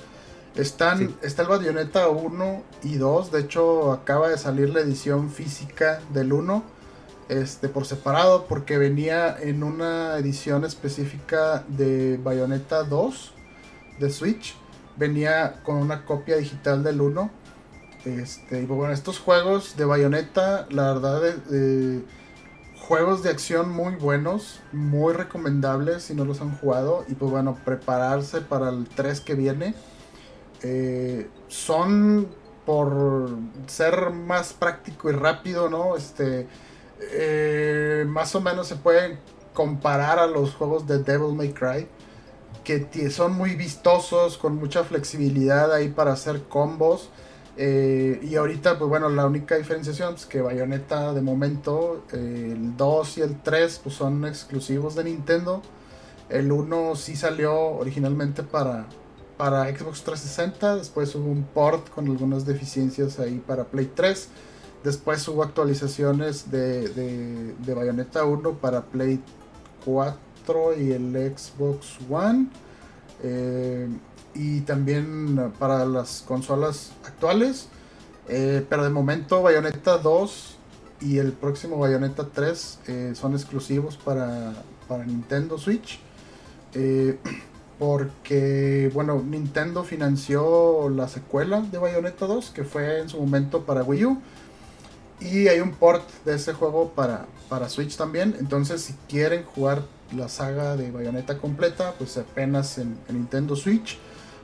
Están, Está el Bayonetta 1 y 2. De hecho, acaba de salir la edición física del 1. Este, por separado. Porque venía en una edición específica de Bayonetta 2 de Switch. Venía con una copia digital del 1. Este, y bueno, estos juegos de Bayonetta, la verdad, eh, juegos de acción muy buenos, muy recomendables si no los han jugado. Y pues bueno, prepararse para el 3 que viene eh, son por ser más práctico y rápido, ¿no? Este, eh, más o menos se pueden comparar a los juegos de Devil May Cry, que son muy vistosos, con mucha flexibilidad ahí para hacer combos. Eh, y ahorita, pues bueno, la única diferenciación es que Bayonetta de momento, el 2 y el 3 pues son exclusivos de Nintendo. El 1 sí salió originalmente para, para Xbox 360, después hubo un port con algunas deficiencias ahí para Play 3, después hubo actualizaciones de, de, Bayonetta 1 para Play 4 y el Xbox One, eh, y también para las consolas actuales, eh, pero de momento Bayonetta 2 y el próximo Bayonetta 3 eh, son exclusivos para, para Nintendo Switch porque, bueno, Nintendo financió la secuela de Bayonetta 2, que fue en su momento para Wii U. Y hay un port de ese juego para, para Switch también. Entonces, si quieren jugar la saga de Bayonetta completa, pues apenas en, Nintendo Switch.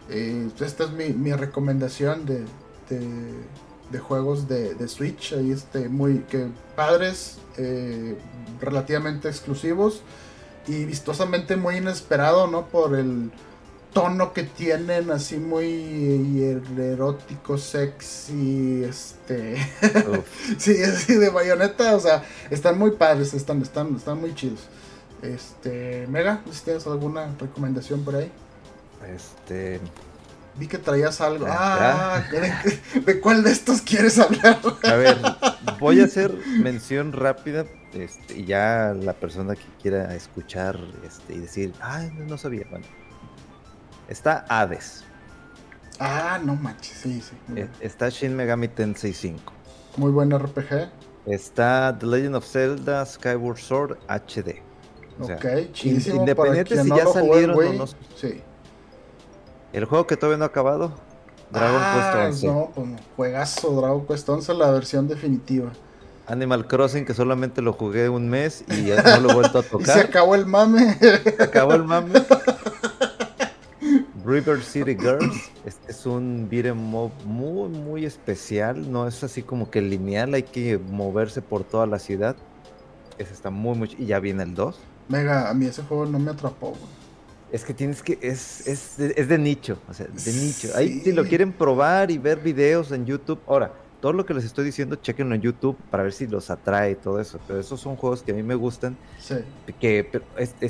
Eh, esta es mi, recomendación de, de, juegos de, Switch. Ahí este, muy que padres, eh, relativamente exclusivos y vistosamente muy inesperado, ¿no? Por el tono que tienen, así muy erótico, sexy, este... sí, así de bayoneta, o sea, están muy padres, están, están, están muy chidos. Este, Mega, si tienes alguna recomendación por ahí.
Este...
Vi que traías algo. Ah, ¿de, cuál de estos quieres hablar?
A ver, voy a hacer mención rápida este, y ya la persona que quiera escuchar este, y decir, ay, no sabía, bueno. Está Hades.
Ah, no manches, sí, sí.
E, está Shin Megami Tensei 5.
Muy buen RPG.
Está The Legend of Zelda Skyward Sword HD.
ok, chidísimo.
Independiente si ya salieron o no. Sí. El juego que todavía no ha acabado,
Dragon Quest 11. Ah, no, pues juegazo Dragon Quest 11, la versión definitiva.
Animal Crossing que solamente lo jugué un mes y ya no lo he vuelto a tocar.
se acabó el mame.
Se acabó el mame. River City Girls este es un beat'em muy muy especial, no es así como que lineal, hay que moverse por toda la ciudad. Ese está muy muy y ya viene el 2.
Mega, a mí ese juego no me atrapó.
Es que tienes que es, es, es de nicho, o sea, de nicho. Ahí si lo quieren probar y ver videos en YouTube, ahora todo lo que les estoy diciendo, chequenlo en YouTube para ver si los atrae y todo eso. Pero esos son juegos que a mí me gustan. Sí. Que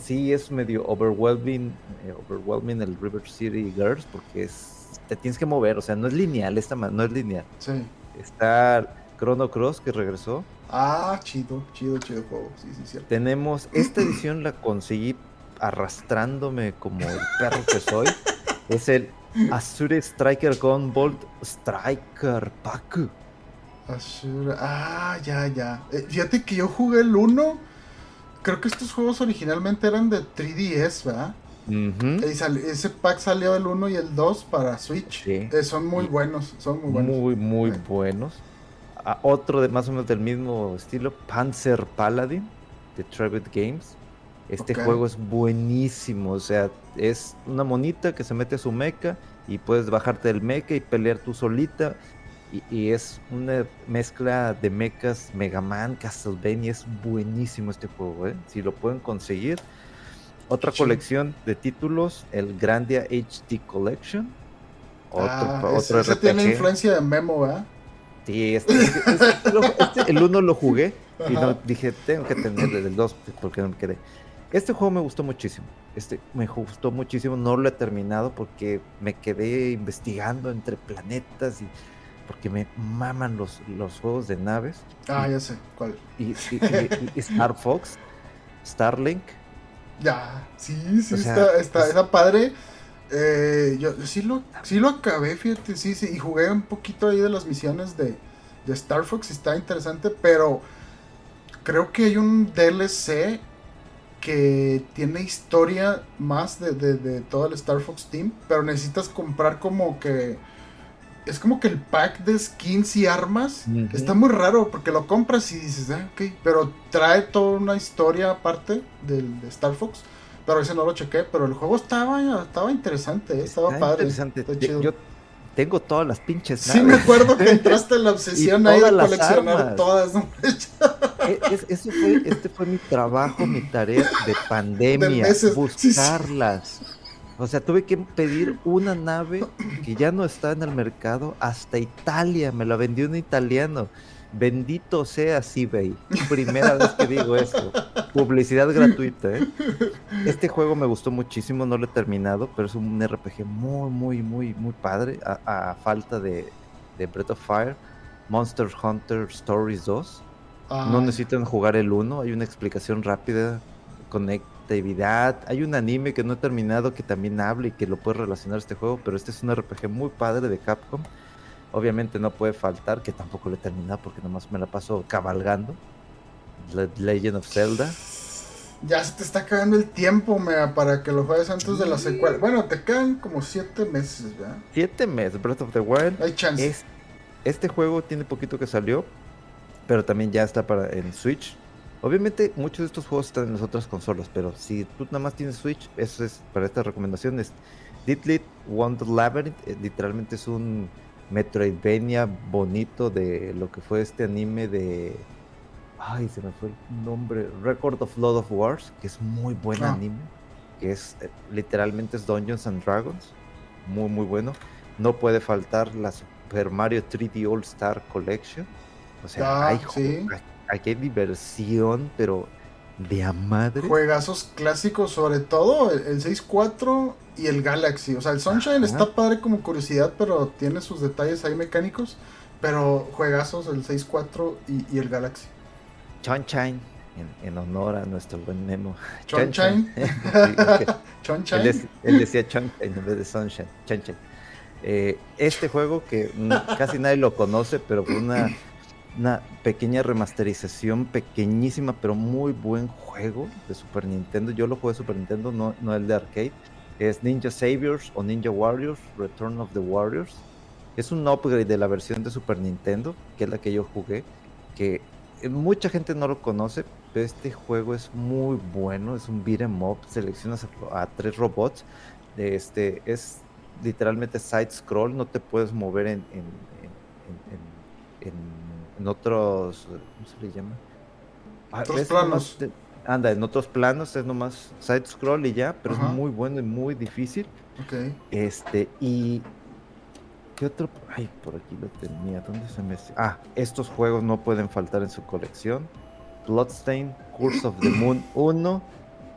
sí es medio overwhelming, eh, overwhelming el River City Girls porque es, te tienes que mover, o sea, no es lineal, esta no es lineal.
Sí.
Está Chrono Cross que regresó.
Ah, chido, chido, chido juego. Sí, sí, cierto.
Tenemos, esta edición la conseguí arrastrándome como el perro que soy. es el Azure Striker Gunvolt Striker Pack.
Azure. Ah, ya, ya. Eh, fíjate que yo jugué el 1. Creo que estos juegos originalmente eran de 3DS, ¿verdad? ese pack salió el 1 y el 2 para Switch. Eh, son muy buenos, son muy buenos.
Muy, muy buenos. Otro de más o menos del mismo estilo, Panzer Paladin de Trevet Games. Este juego es buenísimo, o sea, es una monita que se mete a su mecha y puedes bajarte del mecha y pelear tú solita. Y, y es una mezcla de mechas Mega Man, Castlevania, es buenísimo este juego, ¿eh? Si lo pueden conseguir. Otra colección de títulos, el Grandia HD Collection. Otro,
Ah,
otro
ese, tiene influencia de Memo, ¿verdad?
Sí, este, este- este este- el uno lo jugué y no, dije, tengo que tener el 2 porque no me quedé. Este juego me gustó muchísimo. Este me gustó muchísimo. No lo he terminado porque me quedé investigando entre planetas y porque me maman los, los juegos de naves.
Ah, ya sé, ¿cuál?
Y, y- y- y Star Fox, Starlink.
Ya, sí, sí,
O sea,
está, está,
es-
está padre. Eh, yo sí lo, sí lo acabé, fíjate, sí, sí, y jugué un poquito ahí de las misiones de, de Star Fox, está interesante, pero creo que hay un DLC que tiene historia más de, de, de todo el Star Fox Team, pero necesitas comprar como que... Es como que el pack de skins y armas está muy raro porque lo compras y dices, ah, ok, pero trae toda una historia aparte del de Star Fox. Pero ese no lo chequé, pero el juego estaba, estaba interesante, eh, estaba
Está
padre.
interesante.
está.
Yo tengo todas las pinches
sí, me
naves.
acuerdo que entraste en la obsesión ahí de coleccionar
armas.
todas. ¿no?
E- es- eso fue, este fue mi trabajo, mi tarea de pandemia,
De
buscarlas. O sea, tuve que pedir una nave que ya no está en el mercado hasta Italia, me la vendió un italiano. Bendito sea eBay. Primera vez que digo eso. Publicidad gratuita, ¿eh? Este juego me gustó muchísimo, no lo he terminado, pero es un RPG muy, muy, muy, muy padre. A, a falta de, de Breath of Fire, Monster Hunter Stories 2. No necesitan jugar el 1, hay una explicación rápida, conectividad. Hay un anime que no he terminado que también habla y que lo puede relacionar a este juego, pero este es un RPG muy padre de Capcom. Obviamente no puede faltar, que tampoco lo he terminado porque nomás me la paso cabalgando. Le- Legend of Zelda.
Ya se te está acabando el tiempo, mea, para que lo juegues antes de la secuela. Bueno, te quedan como siete meses, ¿verdad?
Siete meses, Breath of the Wild.
Hay chance.
Es, este juego tiene poquito que salió, pero también ya está para en Switch. Obviamente muchos de estos juegos están en las otras consolas, pero si tú nada más tienes Switch, eso es para esta recomendación es Diddly Wonder Labyrinth, eh, literalmente es un Metroidvania bonito de lo que fue este anime de ay, se me fue el nombre, Record of Lord of Wars, que es muy buen
Ah.
anime, que es eh, literalmente es Dungeons and Dragons, muy muy bueno. No puede faltar la Super Mario 3D All Star Collection. O sea,
Ah,
hay,
sí.
aquí hay diversión, pero de a madre.
Juegazos clásicos, sobre todo el, el 6.4 y el Galaxy. O sea, el Sunshine
Ajá.
está padre como curiosidad, pero tiene sus detalles ahí mecánicos. Pero juegazos el 6.4 y, y el Galaxy.
Chonchain, en, en honor a nuestro buen Memo.
Chonchain.
Ok. Él,
Sunshine.
él decía Chonchain en vez de Sunshine. Chonchain. Eh, este juego que casi nadie lo conoce, pero fue una, una pequeña remasterización, pequeñísima, pero muy buen juego de Super Nintendo. Yo lo jugué de Super Nintendo, no, no el de arcade. Es Ninja Saviors o Ninja Warriors, Return of the Warriors. Es un upgrade de la versión de Super Nintendo, que es la que yo jugué, que eh, mucha gente no lo conoce, pero este juego es muy bueno, es un beat 'em up, seleccionas a, tres robots, este es literalmente side scroll, no te puedes mover en- en- otros, ¿cómo se le llama? Ah,
Otros planos.
Nomás anda, en otros planos es nomás side scroll y ya, pero
Ajá.
es muy bueno y muy difícil.
Ok.
Este, y. ¿Qué otro? Ay, por aquí lo tenía. ¿Dónde se me.? Ah, estos juegos no pueden faltar en su colección: Bloodstain, Curse of the Moon 1,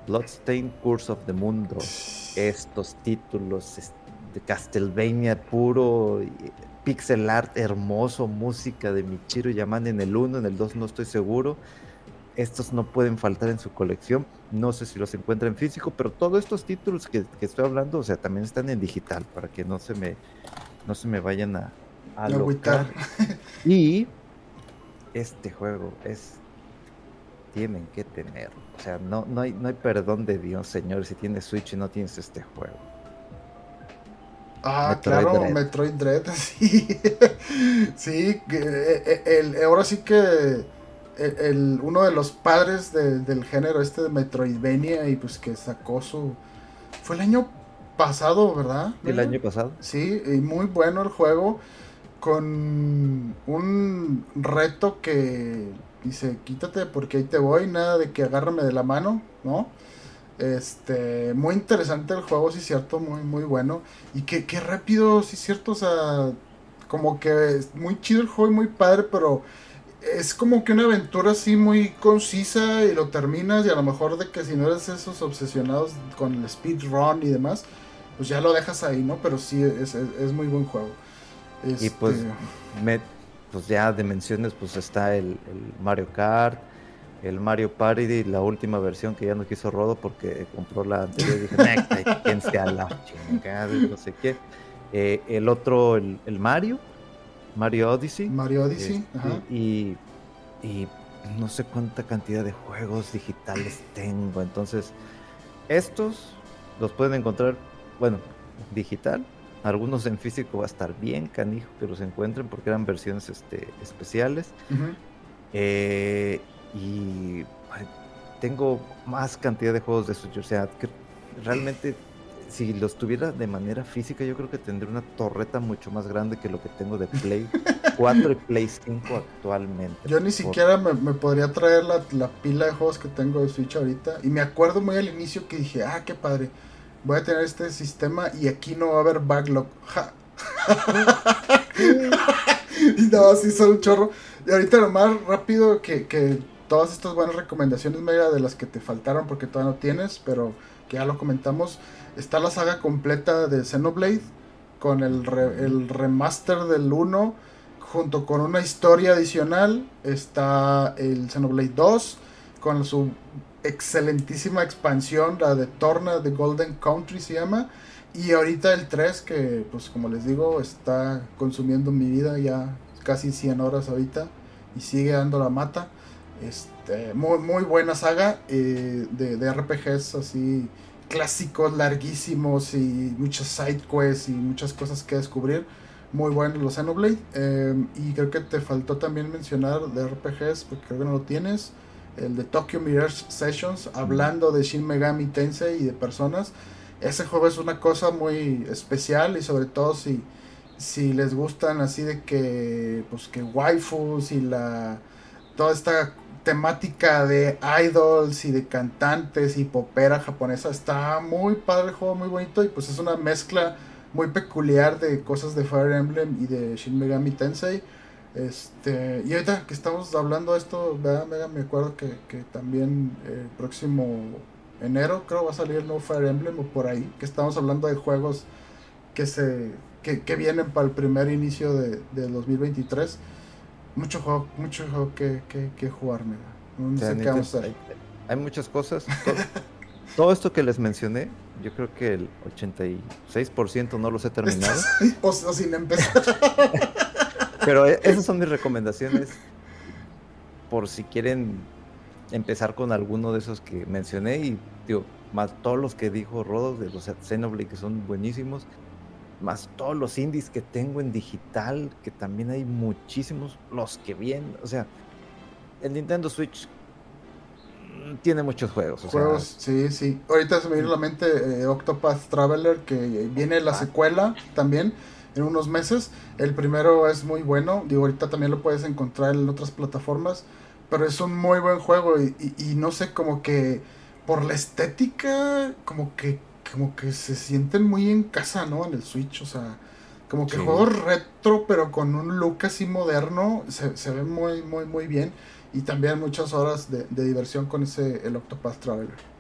Bloodstain, Curse of the Moon 2. Estos títulos es- de Castlevania puro, pixel art hermoso, música de Michiru Yaman en el 1, en el 2 no estoy seguro. Estos no pueden faltar en su colección. No sé si los encuentra en físico, pero todos estos títulos que, que estoy hablando, o sea, también están en digital para que no se me, no se me vayan a, a
No.
Y este juego es tienen que tenerlo. O sea, no, no, hay, no hay perdón de Dios, señor, si tienes Switch y no tienes este juego.
Ah,
Metroid
claro,
Dread.
Metroid Dread, sí. sí, eh, eh, el, ahora sí que el, uno de los padres del género este de Metroidvania y pues que sacó su... Fue el año pasado, ¿verdad?
El año pasado.
Sí, y muy bueno el juego con un reto que dice, quítate porque ahí te voy, nada de que agárrame de la mano, ¿no? Este, muy interesante el juego, sí es cierto, muy, muy bueno. Y que, qué rápido, sí es cierto, o sea, como que es muy chido el juego y muy padre, pero es como que una aventura así muy concisa y lo terminas y a lo mejor de que si no eres esos obsesionados con el speedrun y demás, pues ya lo dejas ahí, ¿no? Pero sí, es, muy buen juego.
Y pues, este, me, pues ya de menciones, pues está el, Mario Kart, el Mario Party, la última versión que ya no quiso Rodo porque compró la anterior y dije, quién sea la chingada, no sé qué. Eh, el otro, el, Mario, Mario Odyssey.
Mario Odyssey,
este, Y, y no sé cuánta cantidad de juegos digitales tengo. Entonces, estos los pueden encontrar, bueno, digital. Algunos en físico va a estar bien canijo que los encuentren porque eran versiones este, especiales. Eh, y tengo más cantidad de juegos de Switch. O sea, que realmente si los tuviera de manera física, yo creo que tendría una torreta mucho más grande que lo que tengo de Play 4 y Play 5 actualmente.
Yo ni siquiera me, podría traer la, pila de juegos que tengo de Switch ahorita. Y me acuerdo muy al inicio que dije, ah, qué padre. Voy a tener este sistema y aquí no va a haber backlog. y no, así son un chorro. Y ahorita lo más rápido que, que todas estas buenas recomendaciones, mega de las que te faltaron porque todavía no tienes, pero que ya lo comentamos Está la saga completa de Xenoblade con el, el remaster del 1 junto con una historia adicional. Está el Xenoblade 2 con su excelentísima expansión, la de Torna de Golden Country se llama. Y ahorita el 3 que pues como les digo está consumiendo mi vida ya casi 100 horas ahorita y sigue dando la mata. Este, muy, muy buena saga eh, de, de RPGs así clásicos larguísimos y muchos side quests y muchas cosas que descubrir. Muy buenos los Xenoblade. Em, y creo que te faltó también mencionar de RPGs, porque creo que no lo tienes. El de Tokyo Mirage Sessions, hablando de Shin Megami Tensei y de personas. Ese juego es una cosa muy especial y sobre todo si, si les gustan así de que, pues que waifus y la toda esta temática de idols y de cantantes y popera japonesa. Está muy padre el juego, muy bonito y pues es una mezcla muy peculiar de cosas de Fire Emblem y de Shin Megami Tensei. Este, y ahorita que estamos hablando de esto, me acuerdo que, también el próximo enero creo va a salir el nuevo Fire Emblem o por ahí, que estamos hablando de juegos que se que, vienen para el primer inicio de, de 2023 mucho juego, mucho juego que, que, que jugar, No, sé qué vamos a hacer.
Hay, muchas cosas. Todo, esto que les mencioné, yo creo que el 86% no los he terminado.
o, sin empezar.
Pero e, esas son mis recomendaciones. Por si quieren empezar con alguno de esos que mencioné y digo, más todos los que dijo Rodos de los Xenoblade que son buenísimos más todos los indies que tengo en digital, que también hay muchísimos, los que vienen, o sea, el Nintendo Switch mm, tiene muchos juegos.
juegos, sí, sí. Ahorita se me viene a la mente eh, Octopath Traveler, que viene la secuela también en unos meses. El primero es muy bueno, digo, ahorita también lo puedes encontrar en otras plataformas, pero es un muy buen juego y, y no sé, como que por la estética, como que como que se sienten muy en casa, ¿no? En el Switch, o sea, como que juegos retro, pero con un look así moderno, se, se ve muy, muy, muy bien. Y también muchas horas de, diversión con ese, el Octopath Traveler.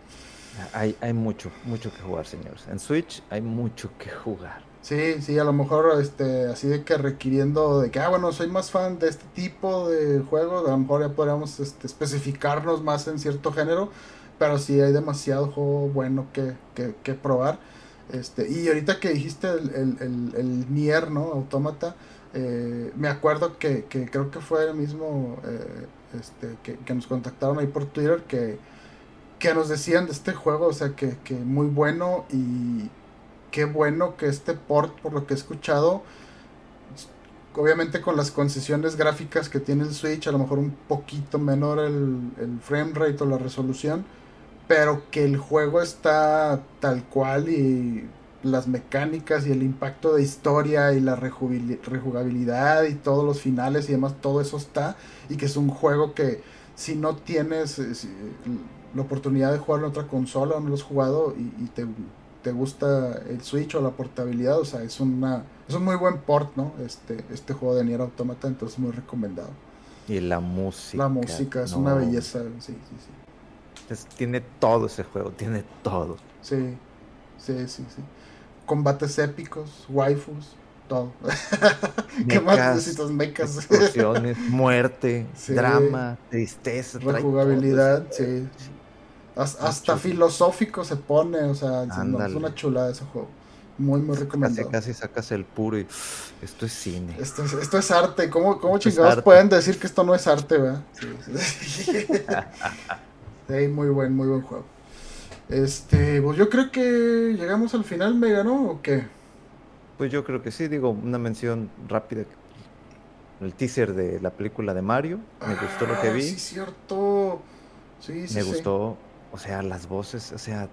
Hay, hay mucho, mucho que jugar, señores. En Switch hay mucho que jugar.
Sí, sí, a lo mejor este, así de que requiriendo de que, ah, bueno, soy más fan de este tipo de juegos, a lo mejor ya podríamos este, especificarnos más en cierto género, pero sí hay demasiado juego bueno que, que, probar. Este, y ahorita que dijiste el, el, el, Nier, ¿no? Autómata, eh, me acuerdo que, que, creo que fue el mismo eh, este, que, que, nos contactaron ahí por Twitter que, que nos decían de este juego, o sea, que, que muy bueno y qué bueno que este port, por lo que he escuchado, obviamente con las concesiones gráficas que tiene el Switch, a lo mejor un poquito menor el, el frame rate o la resolución, pero que el juego está tal cual y las mecánicas y el impacto de historia y la rejugabilidad y todos los finales y demás, todo eso está y que es un juego que si no tienes eh, la oportunidad de jugarlo en otra consola o no lo has jugado y, te, te, gusta el Switch o la portabilidad, o sea, es una es un muy buen port, ¿no? Este, este juego de Nier Automata, entonces muy recomendado.
Y la música.
La música es una belleza, sí, sí,
sí. Tiene todo ese juego, tiene todo.
Sí, sí, sí, sí combates épicos, waifus, todo.
¿Qué más necesitas? Mecas. Explosiones, muerte, drama, tristeza.
Rejugabilidad, sí. Hasta, filosófico se pone, o sea, es una chulada ese juego. Muy, muy recomendado.
Casi, casi sacas el puro y esto es cine.
Esto es, esto es arte. ¿Cómo, cómo chingados pueden decir que esto no es arte, verdad? Sí, sí, muy buen, muy buen juego. Este, pues yo creo que llegamos al final, me ganó o qué?
Pues yo creo que sí, digo, una mención rápida. El teaser de la película de Mario, me gustó lo que ah, vi.
Sí, cierto. Sí,
sí. Me gustó, o sea, las voces, o sea,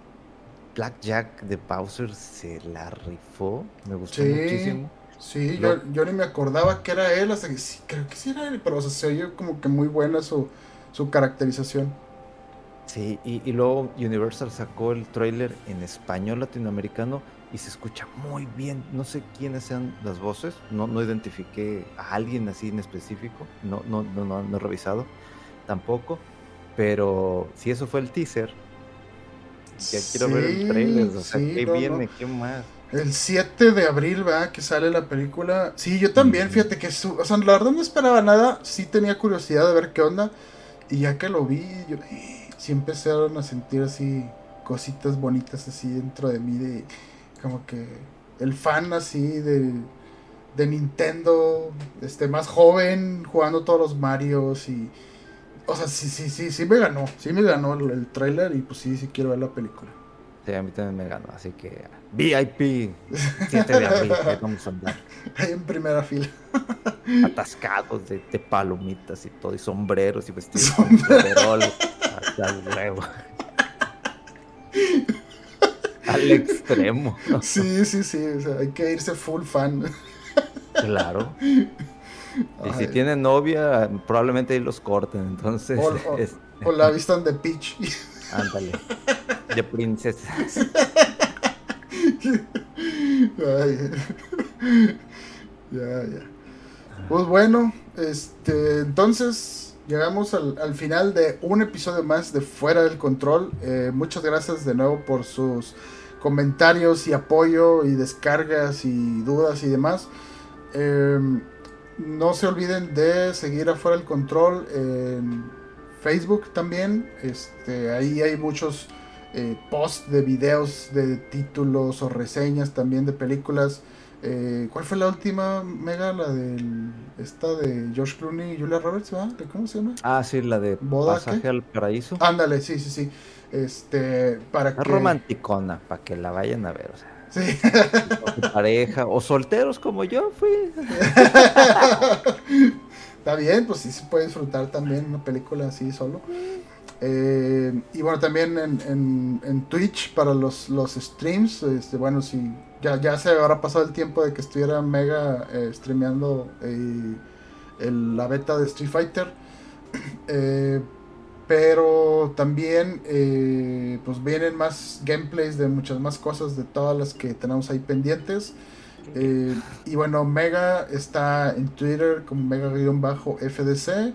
Black Jack de Bowser se la rifó, me gustó muchísimo.
Sí, yo, yo, ni me acordaba que era él, hasta que sí, creo que sí era él, pero o sea, se oye como que muy buena su, su caracterización.
Sí, y, luego Universal sacó el trailer en español latinoamericano y se escucha muy bien. No sé quiénes sean las voces, no, no identifiqué a alguien así en específico, no, no, no, no, he revisado tampoco, pero si eso fue el teaser, ya quiero ver el trailer, o sea, ¿qué viene? ¿Qué más?
El 7 de abril, va, que sale la película. Sí, yo también, fíjate que, o sea, la verdad no esperaba nada, sí tenía curiosidad de ver qué onda, y ya que lo vi, yo sí empezaron a sentir así cositas bonitas así dentro de mí de como que el fan así de, de Nintendo, este más joven, jugando todos los Marios y o sea, sí, sí, sí, sí me ganó, sí me ganó el, el trailer y pues sí, sí quiero ver la película.
Sí, a mí también me ganó, así que VIP 7 de abril, vamos a andar.
Ahí en primera fila.
Atascados de, de, palomitas y todo, y sombreros y vestidos de luego. Al extremo.
Sí, sí, sí, o sea, hay que irse full fan.
Claro. Y si tienen novia, probablemente ahí los corten, entonces...
O, la vistan de Peach.
Ándale. De princesa.
Ya, ya. Pues bueno, este, entonces llegamos al, final de un episodio más de Fuera del Control. Eh, muchas gracias de nuevo por sus comentarios y apoyo y descargas y dudas y demás. Em, no se olviden de seguir afuera del control en Facebook también. Este, ahí hay muchos eh, posts de videos de títulos o reseñas también de películas. Eh, ¿Cuál fue la última, Mega? La del. Esta de George Clooney y Julia Roberts, ¿verdad? ¿Cómo se llama?
Ah, sí, la de Pasaje al Paraíso.
Ándale, sí, sí, sí. Este, para
que... romanticona, para que la vayan a ver, o sea. Sí. O pareja, o solteros como yo fui.
Está bien, pues sí se puede disfrutar también una película así solo. Eh, y bueno, también en, en, Twitch para los, los streams, este, bueno, si ya, ya se habrá pasado el tiempo de que estuviera Mega eh, streameando eh, la beta de Street Fighter. pero también pues vienen más gameplays de muchas más cosas, de todas las que tenemos ahí pendientes. y bueno, Mega está en Twitter como Mega-FDC.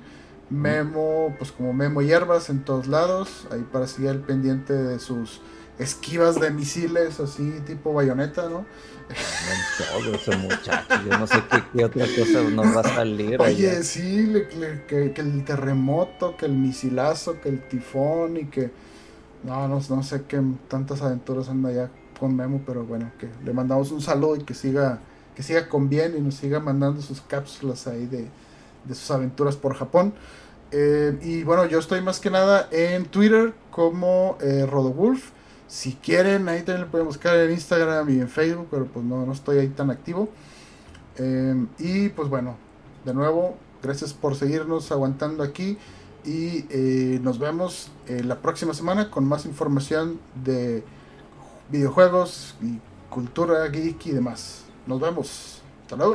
Memo, pues como Memo Hierbas en todos lados, ahí para seguir el pendiente de sus esquivas de misiles, así tipo bayoneta, ¿no?
todo ese muchacho, yo no sé qué, otra cosa nos va a salir.
Oye, sí, que, el terremoto, que el misilazo, que el tifón y que... No, no, no sé qué tantas aventuras anda ya con Memo, pero bueno, que le mandamos un saludo y que siga, que siga con bien y nos siga mandando sus cápsulas ahí de, de sus aventuras por Japón. Eh, y bueno, yo estoy más que nada en Twitter como eh, Rodowulf. Si quieren, ahí también lo pueden buscar en Instagram y en Facebook, pero pues no, no estoy ahí tan activo. Em, y pues bueno, de nuevo, gracias por seguirnos aguantando aquí. Y eh, nos vemos eh, la próxima semana con más información de videojuegos y cultura geek y demás. Nos vemos. Hasta luego.